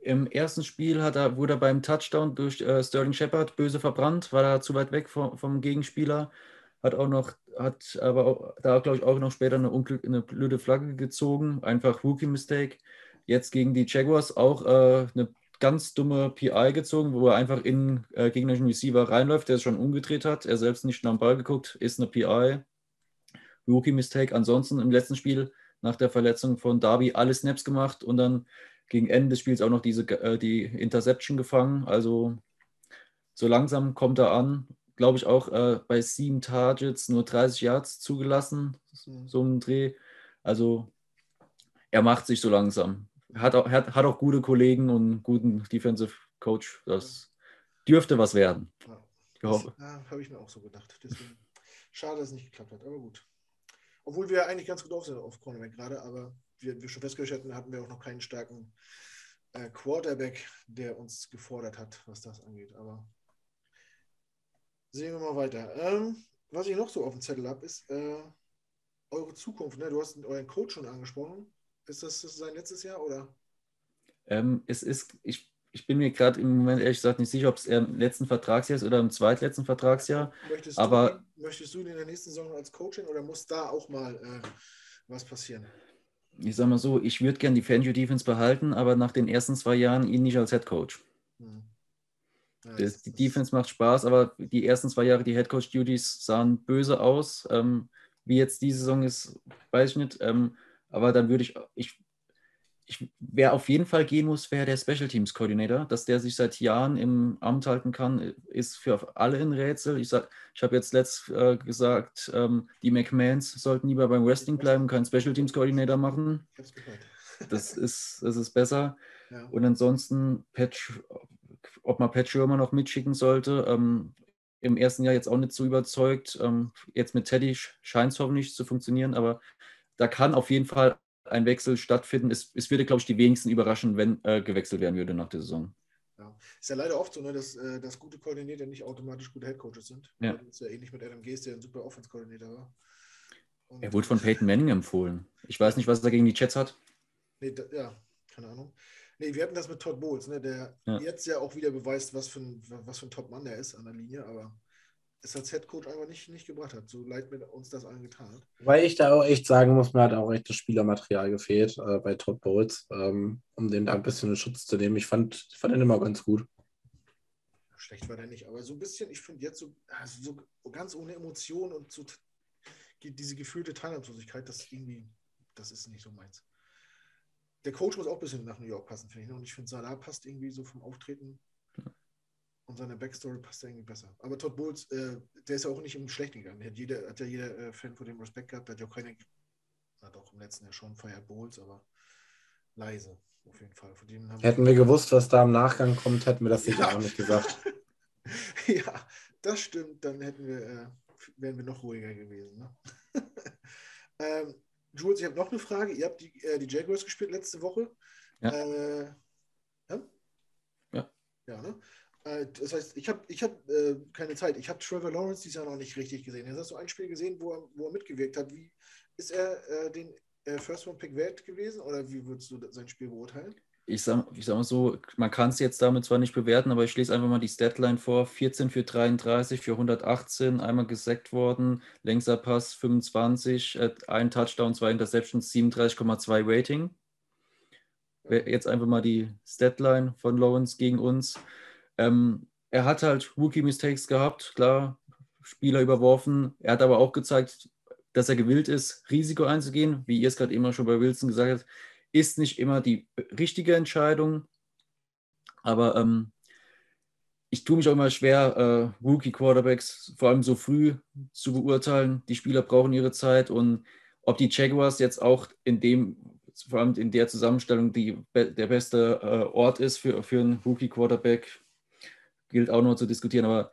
Im ersten Spiel hat er, wurde er beim Touchdown durch äh, Sterling Shepard böse verbrannt, war er zu weit weg vom, vom Gegenspieler. Hat auch noch, hat aber auch, da glaube ich auch noch später eine, eine blöde Flagge gezogen. Einfach Rookie-Mistake. Jetzt gegen die Jaguars auch äh, eine ganz dumme PI gezogen, wo er einfach in äh, gegnerischen Receiver reinläuft, der es schon umgedreht hat. Er selbst nicht nach dem Ball geguckt, ist eine PI. Rookie-Mistake. Ansonsten im letzten Spiel nach der Verletzung von Darby alle Snaps gemacht und dann gegen Ende des Spiels auch noch diese, äh, die Interception gefangen. Also so langsam kommt er an. Glaube ich auch äh, bei sieben Targets nur 30 Yards zugelassen, so ein Dreh. Also er macht sich so langsam hat auch, hat, hat auch gute Kollegen und einen guten Defensive Coach. Das dürfte was werden. Ja. Ja, habe ich mir auch so gedacht. Deswegen schade, dass es nicht geklappt hat, aber gut. Obwohl wir eigentlich ganz gut auf sind auf Cornerback gerade, aber wir, wir schon festgestellt hatten, hatten wir auch noch keinen starken äh, Quarterback, der uns gefordert hat, was das angeht. Aber sehen wir mal weiter. Ähm, was ich noch so auf dem Zettel habe, ist äh, eure Zukunft. Ne? Du hast euren Coach schon angesprochen. Ist das, sein letztes Jahr oder? Ähm, es ist, ich, ich bin mir gerade im Moment ehrlich gesagt nicht sicher, ob es im letzten Vertragsjahr ist oder im zweitletzten Vertragsjahr. Möchtest, aber, du, möchtest du in der nächsten Saison als Coaching oder muss da auch mal äh, was passieren? Ich sag mal so, ich würde gerne die Fangio Defense behalten, aber nach den ersten zwei Jahren ihn nicht als Head Coach. Hm. Ja, das, die Defense macht Spaß, aber die ersten zwei Jahre, die Head Coach Duties sahen böse aus. Ähm, wie jetzt die Saison ist, weiß ich nicht. Ähm, aber dann würde ich, ich, ich wer auf jeden Fall gehen muss, wäre der Special Teams Coordinator. Dass der sich seit Jahren im Amt halten kann, ist für alle ein Rätsel. Ich, ich habe jetzt letzt äh, gesagt, ähm, die McMahons sollten lieber beim Wrestling bleiben, keinen Special Teams Coordinator machen. Das ist, das ist besser. Ja. Und ansonsten, Patch, ob man Pat Schirmer noch mitschicken sollte, ähm, im ersten Jahr jetzt auch nicht so überzeugt. Ähm, jetzt mit Teddy scheint es hoffentlich zu funktionieren, aber da kann auf jeden Fall ein Wechsel stattfinden. Es, es würde, glaube ich, die wenigsten überraschen, wenn äh, gewechselt werden würde nach der Saison. Ja. Ist ja leider oft so, ne, dass, äh, dass gute Koordinator nicht automatisch gute Headcoaches sind. Ja. Das ist ja ähnlich mit Adam Gees, der ein super Offense-Koordinator war. Und er wurde von Peyton Manning empfohlen. Ich weiß nicht, was er gegen die Chats hat. Nee, da, ja, keine Ahnung. Nee, wir hatten das mit Todd Bowles, ne, der ja. jetzt ja auch wieder beweist, was für ein, was für ein Top-Mann er ist an der Linie, aber es als Headcoach einfach nicht, nicht gebracht hat. So leid mir uns das angetan hat. Weil ich da auch echt sagen muss, mir hat auch echt das Spielermaterial gefehlt äh, bei Todd Bowles, ähm, um den da ein bisschen in Schutz zu nehmen. Ich fand, ich fand ihn immer ganz gut. Schlecht war der nicht, aber so ein bisschen, ich finde jetzt so, also so ganz ohne Emotionen und so diese gefühlte Teilnahmslosigkeit, das irgendwie, das ist nicht so meins. Der Coach muss auch ein bisschen nach New York passen, finde ich. Ne? Und ich finde, Salah passt irgendwie so vom Auftreten und seine Backstory passt irgendwie besser. Aber Todd Bowles, äh, der ist ja auch nicht im Schlechten gegangen. Hat, jeder, hat ja jeder äh, Fan vor dem Respekt gehabt. Der hat ja auch keine, hat auch im letzten Jahr schon feiert Bowles, aber leise auf jeden Fall. hätten wir gewusst, was da im Nachgang kommt, hätten wir das sicher ja. auch nicht gesagt. ja, das stimmt. Dann hätten wir, äh, wären wir noch ruhiger gewesen. Ne? ähm, Jules, ich habe noch eine Frage. Ihr habt die, äh, die Jaguars gespielt letzte Woche. Ja. Äh, ja? Ja. Ja, ne? Äh, das heißt, ich habe ich hab, äh, keine Zeit. Ich habe Trevor Lawrence dieses Jahr noch nicht richtig gesehen. Jetzt hast du ein Spiel gesehen, wo er, wo er mitgewirkt hat. Wie ist er äh, den äh, First One Pick wert gewesen oder wie würdest du sein Spiel beurteilen? Ich sag, ich sag mal so, man kann es jetzt damit zwar nicht bewerten, aber ich lese einfach mal die Statline vor. 14 für 33, für 118, einmal gesackt worden, längster Pass 25, äh, ein Touchdown, zwei Interceptions, 37,2 Rating. Jetzt einfach mal die Statline von Lawrence gegen uns. Ähm, er hat halt Rookie-Mistakes gehabt, klar, Spieler überworfen. Er hat aber auch gezeigt, dass er gewillt ist, Risiko einzugehen. Wie ihr es gerade immer schon bei Wilson gesagt habt, ist nicht immer die richtige Entscheidung. Aber ähm, ich tue mich auch immer schwer, äh, Rookie-Quarterbacks vor allem so früh zu beurteilen. Die Spieler brauchen ihre Zeit und ob die Jaguars jetzt auch in dem, vor allem in der Zusammenstellung, die, der beste äh, Ort ist für, für einen Rookie-Quarterback, gilt auch noch zu diskutieren, aber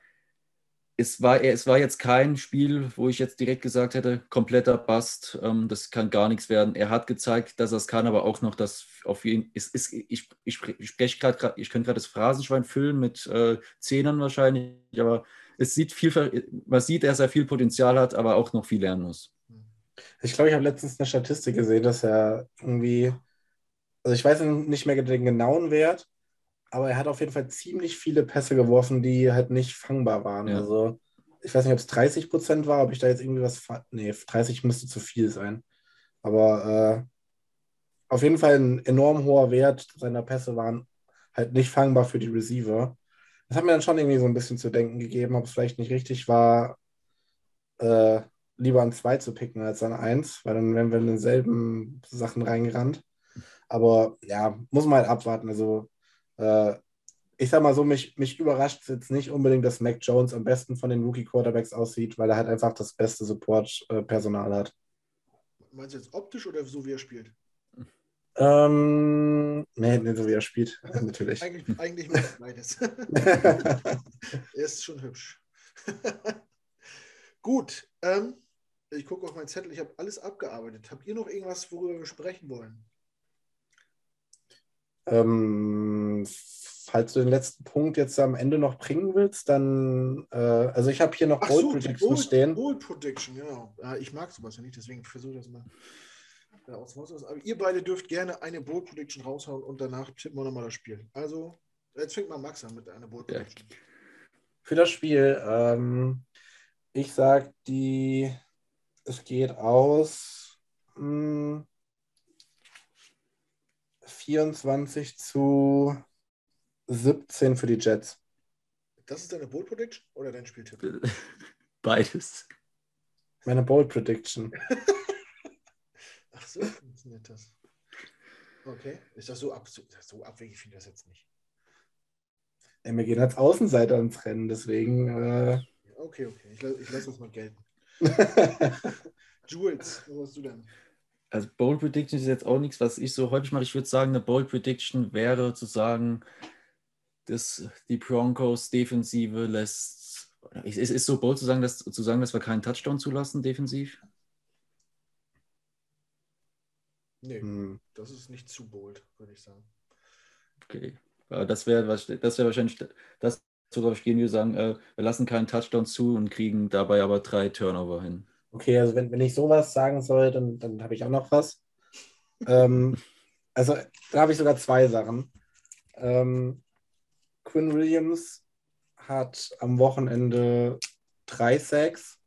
es war, es war jetzt kein Spiel, wo ich jetzt direkt gesagt hätte, kompletter Bast, ähm, das kann gar nichts werden. Er hat gezeigt, dass er es kann, aber auch noch, dass auf jeden ist, ist ich, ich spreche gerade, ich könnte gerade das Phrasenschwein füllen mit äh, Zehnern wahrscheinlich, aber es sieht viel, man sieht, dass er viel Potenzial hat, aber auch noch viel lernen muss. Ich glaube, ich habe letztens eine Statistik gesehen, dass er irgendwie, also ich weiß nicht mehr den genauen Wert, aber er hat auf jeden Fall ziemlich viele Pässe geworfen, die halt nicht fangbar waren. Ja. Also ich weiß nicht, ob es 30 Prozent war, ob ich da jetzt irgendwie was. Nee, 30 müsste zu viel sein. Aber äh, auf jeden Fall ein enorm hoher Wert seiner Pässe waren halt nicht fangbar für die Receiver. Das hat mir dann schon irgendwie so ein bisschen zu denken gegeben, ob es vielleicht nicht richtig war, äh, lieber an zwei zu picken als an eins, weil dann wären wir in denselben Sachen reingerannt. Aber ja, muss man halt abwarten. Also äh, ich sag mal so, mich, mich überrascht jetzt nicht unbedingt, dass Mac Jones am besten von den Rookie-Quarterbacks aussieht, weil er halt einfach das beste Support-Personal hat. Meinst du jetzt optisch oder so wie er spielt? Ähm, nee, nicht so wie er spielt, natürlich. eigentlich, eigentlich beides. er ist schon hübsch. Gut, ähm, ich gucke auf meinen Zettel, ich habe alles abgearbeitet. Habt ihr noch irgendwas, worüber wir sprechen wollen? Ähm, falls du den letzten Punkt jetzt am Ende noch bringen willst, dann, äh, also ich habe hier noch Bold so, Prediction Bold, stehen. Bold Prediction, genau. Ja, ich mag sowas ja nicht, deswegen versuche ich das mal. Aber ihr beide dürft gerne eine Bold Prediction raushauen und danach tippen wir nochmal das Spiel. Also, jetzt fängt mal Max an mit einer Bold Prediction. Für das Spiel, ähm, ich sag die, es geht aus. Mh, hm, 24 zu 17 für die Jets. Das ist deine Bold Prediction oder dein Spieltipp? Beides. Meine Bold Prediction. Ach so, funktioniert das. Okay. Ist das so, ab, so abwegig finde ich das jetzt nicht. Ey, wir gehen als Außenseiter ins Rennen, deswegen. Äh... Okay, okay. Ich, ich lasse uns mal gelten. Jules, was hast du denn? Also Bold Prediction ist jetzt auch nichts, was ich so häufig mache. Ich würde sagen, eine Bold Prediction wäre zu sagen, dass die Broncos Defensive lässt. Es ist so bold zu sagen, dass, zu sagen, dass wir keinen Touchdown zulassen defensiv? Nee, hm. das ist nicht zu bold, würde ich sagen. Okay. Das wäre das wär wahrscheinlich das, worauf ich gehen würde, sagen, äh, wir lassen keinen Touchdown zu und kriegen dabei aber drei Turnover hin. Okay, also wenn, wenn ich sowas sagen soll, dann, dann habe ich auch noch was. ähm, also da habe ich sogar zwei Sachen. Ähm, Quinn Williams hat am Wochenende drei Sacks.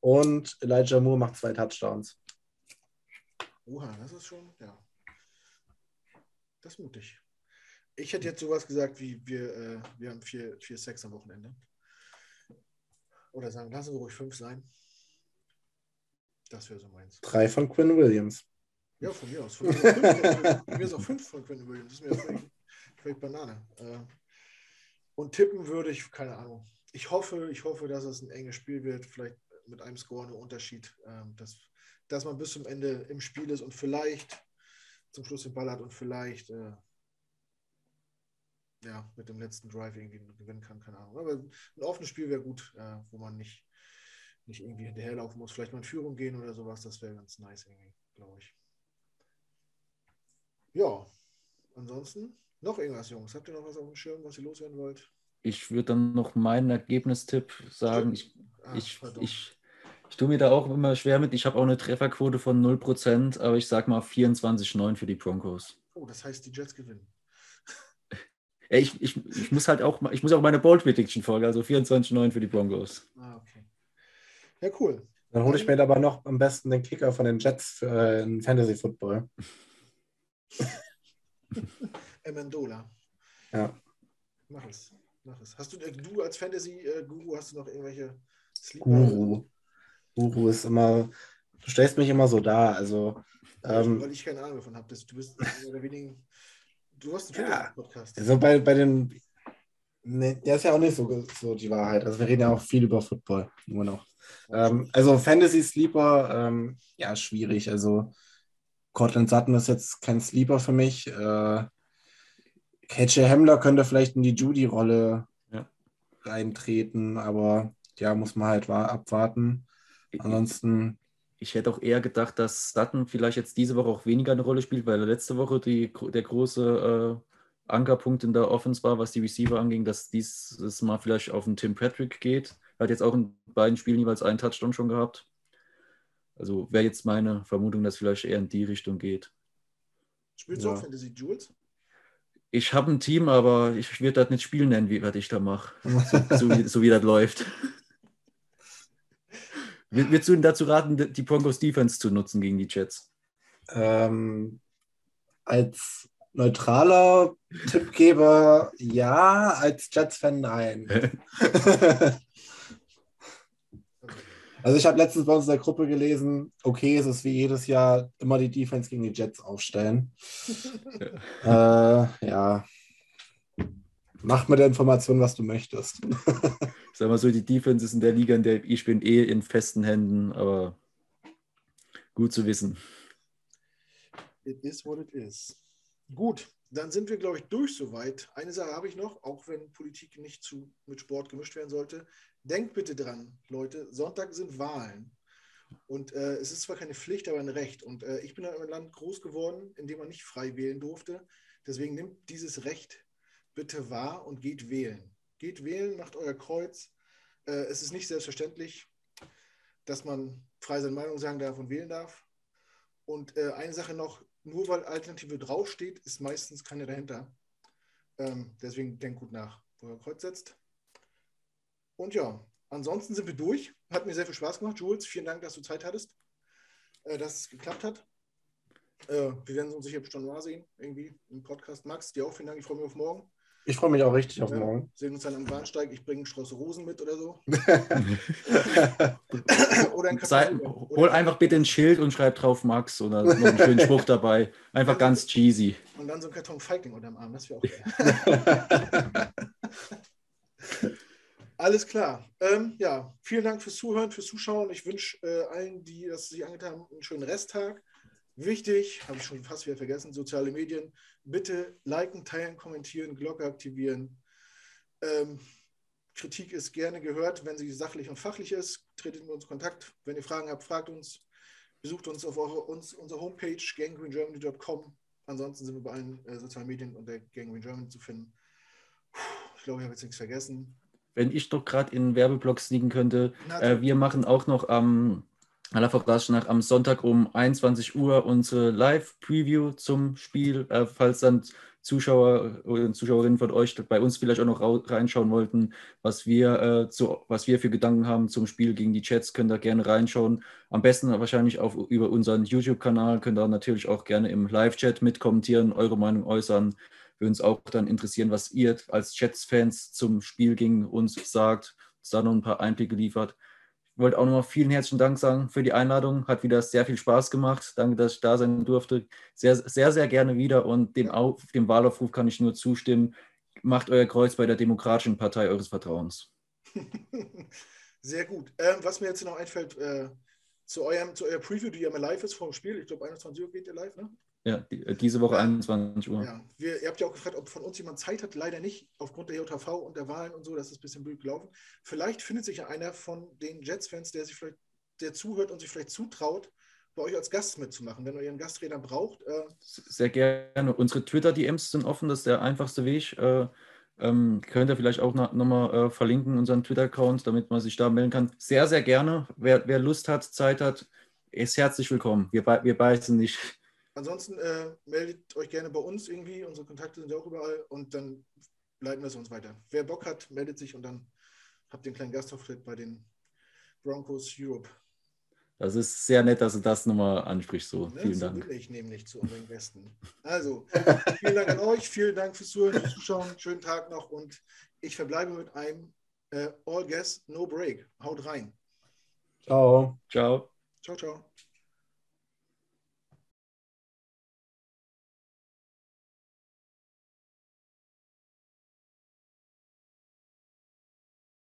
Und Elijah Moore macht zwei Touchdowns. Oha, das ist schon, ja. Das ist mutig. Ich hätte jetzt sowas gesagt wie, wir, äh, wir haben vier, vier Sex am Wochenende. Oder sagen, lassen wir ruhig fünf sein. Das wäre so meins. Drei von Quinn Williams. Ja, von mir aus. Von mir, ist auch fünf, mir ist auch fünf von Quinn Williams. Das ist mir völlig Banane. Äh, und tippen würde ich, keine Ahnung. Ich hoffe, ich hoffe, dass es ein enges Spiel wird. Vielleicht mit einem Score nur Unterschied. Ähm, dass, dass man bis zum Ende im Spiel ist und vielleicht zum Schluss den Ball hat und vielleicht äh, ja, mit dem letzten Drive irgendwie gewinnen kann, keine Ahnung. Aber ein offenes Spiel wäre gut, äh, wo man nicht, nicht irgendwie hinterherlaufen muss, vielleicht mal in Führung gehen oder sowas, das wäre ganz nice irgendwie, glaube ich. Ja, ansonsten noch irgendwas, Jungs. Habt ihr noch was auf dem Schirm, was ihr loswerden wollt? Ich würde dann noch meinen Ergebnistipp sagen. Ich, ah, ich, ich, ich tue mir da auch immer schwer mit. Ich habe auch eine Trefferquote von 0%, aber ich sage mal 24-9 für die Broncos. Oh, das heißt, die Jets gewinnen. Ich, ich, ich muss halt auch, ich muss auch meine Bold Prediction folgen, also 24-9 für die Broncos. Ah, okay. Ja, cool. Dann hole ich mir aber noch am besten den Kicker von den Jets für äh, Fantasy Football. Amendola. Ja. Mach es. Mach es. Hast du, äh, du als Fantasy-Guru, hast du noch irgendwelche Sleeper? Guru. Guru ist immer, du stellst mich immer so da, also. Ähm, Weil ich keine Ahnung davon habe. Du bist einer der wenigen Du hast einen ja, Podcast. Also bei, bei den. Ne, der ist ja auch nicht so, so die Wahrheit. Also wir reden ja auch viel über Football, nur noch. Ähm, also Fantasy Sleeper, ähm, ja, schwierig. Also Cortland Sutton ist jetzt kein Sleeper für mich. Äh, KJ Hamler könnte vielleicht in die Judy-Rolle ja. reintreten, aber ja, muss man halt abwarten. Ansonsten ich hätte auch eher gedacht, dass Sutton vielleicht jetzt diese Woche auch weniger eine Rolle spielt, weil er letzte Woche die, der große äh, Ankerpunkt in der Offense war, was die Receiver anging, dass dieses Mal vielleicht auf den Tim Patrick geht. Er hat jetzt auch in beiden Spielen jeweils einen Touchdown schon gehabt. Also wäre jetzt meine Vermutung, dass vielleicht eher in die Richtung geht. Spielst du ja. auch Fantasy Jules? Ich habe ein Team, aber ich werde das nicht spielen nennen, wie was ich da mache. So, so, so wie das läuft. Würdest du denn dazu raten, die Broncos Defense zu nutzen gegen die Jets? Ähm, als neutraler Tippgeber ja, als Jets-Fan nein. also ich habe letztens bei uns in der Gruppe gelesen, okay, es ist wie jedes Jahr immer die Defense gegen die Jets aufstellen. äh, ja. Mach mit der Information, was du möchtest. Sag mal so, die Defense ist in der Liga, in der ich bin, eh in festen Händen, aber gut zu wissen. It is what it is. Gut, dann sind wir, glaube ich, durch soweit. Eine Sache habe ich noch, auch wenn Politik nicht zu, mit Sport gemischt werden sollte. Denkt bitte dran, Leute, Sonntag sind Wahlen. Und äh, es ist zwar keine Pflicht, aber ein Recht. Und äh, ich bin in einem Land groß geworden, in dem man nicht frei wählen durfte. Deswegen nimmt dieses Recht bitte wahr und geht wählen. Geht wählen, macht euer Kreuz. Äh, es ist nicht selbstverständlich, dass man frei seine Meinung sagen darf und wählen darf. Und äh, eine Sache noch, nur weil Alternative draufsteht, ist meistens keine dahinter. Ähm, deswegen denkt gut nach, wo ihr Kreuz setzt. Und ja, ansonsten sind wir durch. Hat mir sehr viel Spaß gemacht. Jules, vielen Dank, dass du Zeit hattest, äh, dass es geklappt hat. Wir werden uns sicher bestimmt mal sehen, irgendwie im Podcast. Max, dir auch vielen Dank. Ich freue mich auf morgen. Ich freue mich auch richtig auf ja, morgen. Sehen uns dann am Bahnsteig. Ich bringe einen Strauß Rosen mit oder so. oder ein Sei, Hol einfach bitte ein Schild und schreib drauf Max oder noch einen schönen Spruch dabei. Einfach ganz cheesy. Und dann so ein Karton Feigling unter dem Arm. Das wäre auch geil. Alles klar. Ähm, ja, vielen Dank fürs Zuhören, fürs Zuschauen. Ich wünsche äh, allen, die das sich angetan haben, einen schönen Resttag. Wichtig, habe ich schon fast wieder vergessen, soziale Medien. Bitte liken, teilen, kommentieren, Glocke aktivieren. Ähm, Kritik ist gerne gehört, wenn sie sachlich und fachlich ist. Tretet mit uns in Kontakt. Wenn ihr Fragen habt, fragt uns. Besucht uns auf eure, uns, unsere Homepage ganggreengermany.com. Ansonsten sind wir bei allen äh, sozialen Medien unter Gangreen Germany zu finden. Ich glaube, ich habe jetzt nichts vergessen. Wenn ich doch gerade in Werbeblock sneaken könnte, äh, wir machen auch noch am aller Voraussicht nach am Sonntag um 21 Uhr unsere Live-Preview zum Spiel. Äh, falls dann Zuschauer und Zuschauerinnen von euch bei uns vielleicht auch noch reinschauen wollten, was wir, äh, zu, was wir für Gedanken haben zum Spiel gegen die Chats, könnt ihr gerne reinschauen. Am besten wahrscheinlich auf, über unseren YouTube-Kanal, könnt ihr natürlich auch gerne im Live-Chat mitkommentieren, eure Meinung äußern. Würde uns auch dann interessieren, was ihr als Chats-Fans zum Spiel gegen uns sagt, uns da noch ein paar Einblicke liefert. Wollte auch nochmal vielen herzlichen Dank sagen für die Einladung. Hat wieder sehr viel Spaß gemacht. Danke, dass ich da sein durfte. Sehr, sehr, sehr gerne wieder und dem, Auf, dem Wahlaufruf kann ich nur zustimmen. Macht euer Kreuz bei der Demokratischen Partei eures Vertrauens. Sehr gut. Ähm, was mir jetzt noch einfällt, äh, zu, eurem, zu eurer Preview, die ja mal live ist vor dem Spiel. Ich glaube, 21 Uhr geht ihr live, ne? Ja, äh, diese Woche 21 Uhr. Ja, wir, ihr habt ja auch gefragt, ob von uns jemand Zeit hat. Leider nicht, aufgrund der JV und der Wahlen und so. Das ist ein bisschen blöd gelaufen. Vielleicht findet sich ja einer von den Jets-Fans, der sich vielleicht, der zuhört und sich vielleicht zutraut, bei euch als Gast mitzumachen, wenn ihr einen Gastredner braucht. Äh Sehr gerne. Unsere Twitter-DMs sind offen, das ist der einfachste Weg. Äh, ähm, könnt ihr vielleicht auch nochmal äh, verlinken, unseren Twitter-Account, damit man sich da melden kann. Sehr, sehr gerne. Wer, wer Lust hat, Zeit hat, ist herzlich willkommen. Wir, wir beißen nicht. Ansonsten äh, meldet euch gerne bei uns irgendwie. Unsere Kontakte sind ja auch überall und dann leiten wir es uns weiter. Wer Bock hat, meldet sich und dann habt ihr einen kleinen Gastauftritt bei den Broncos Europe. Das ist sehr nett, dass du das nochmal ansprichst. So. Ne, vielen so Dank. ich nämlich zu unseren Gästen. Also, vielen Dank an euch, vielen Dank fürs Zuhören, fürs Zuschauen. Schönen Tag noch und ich verbleibe mit einem äh, All Guest, No Break. Haut rein. Ciao. Ciao. Ciao, ciao.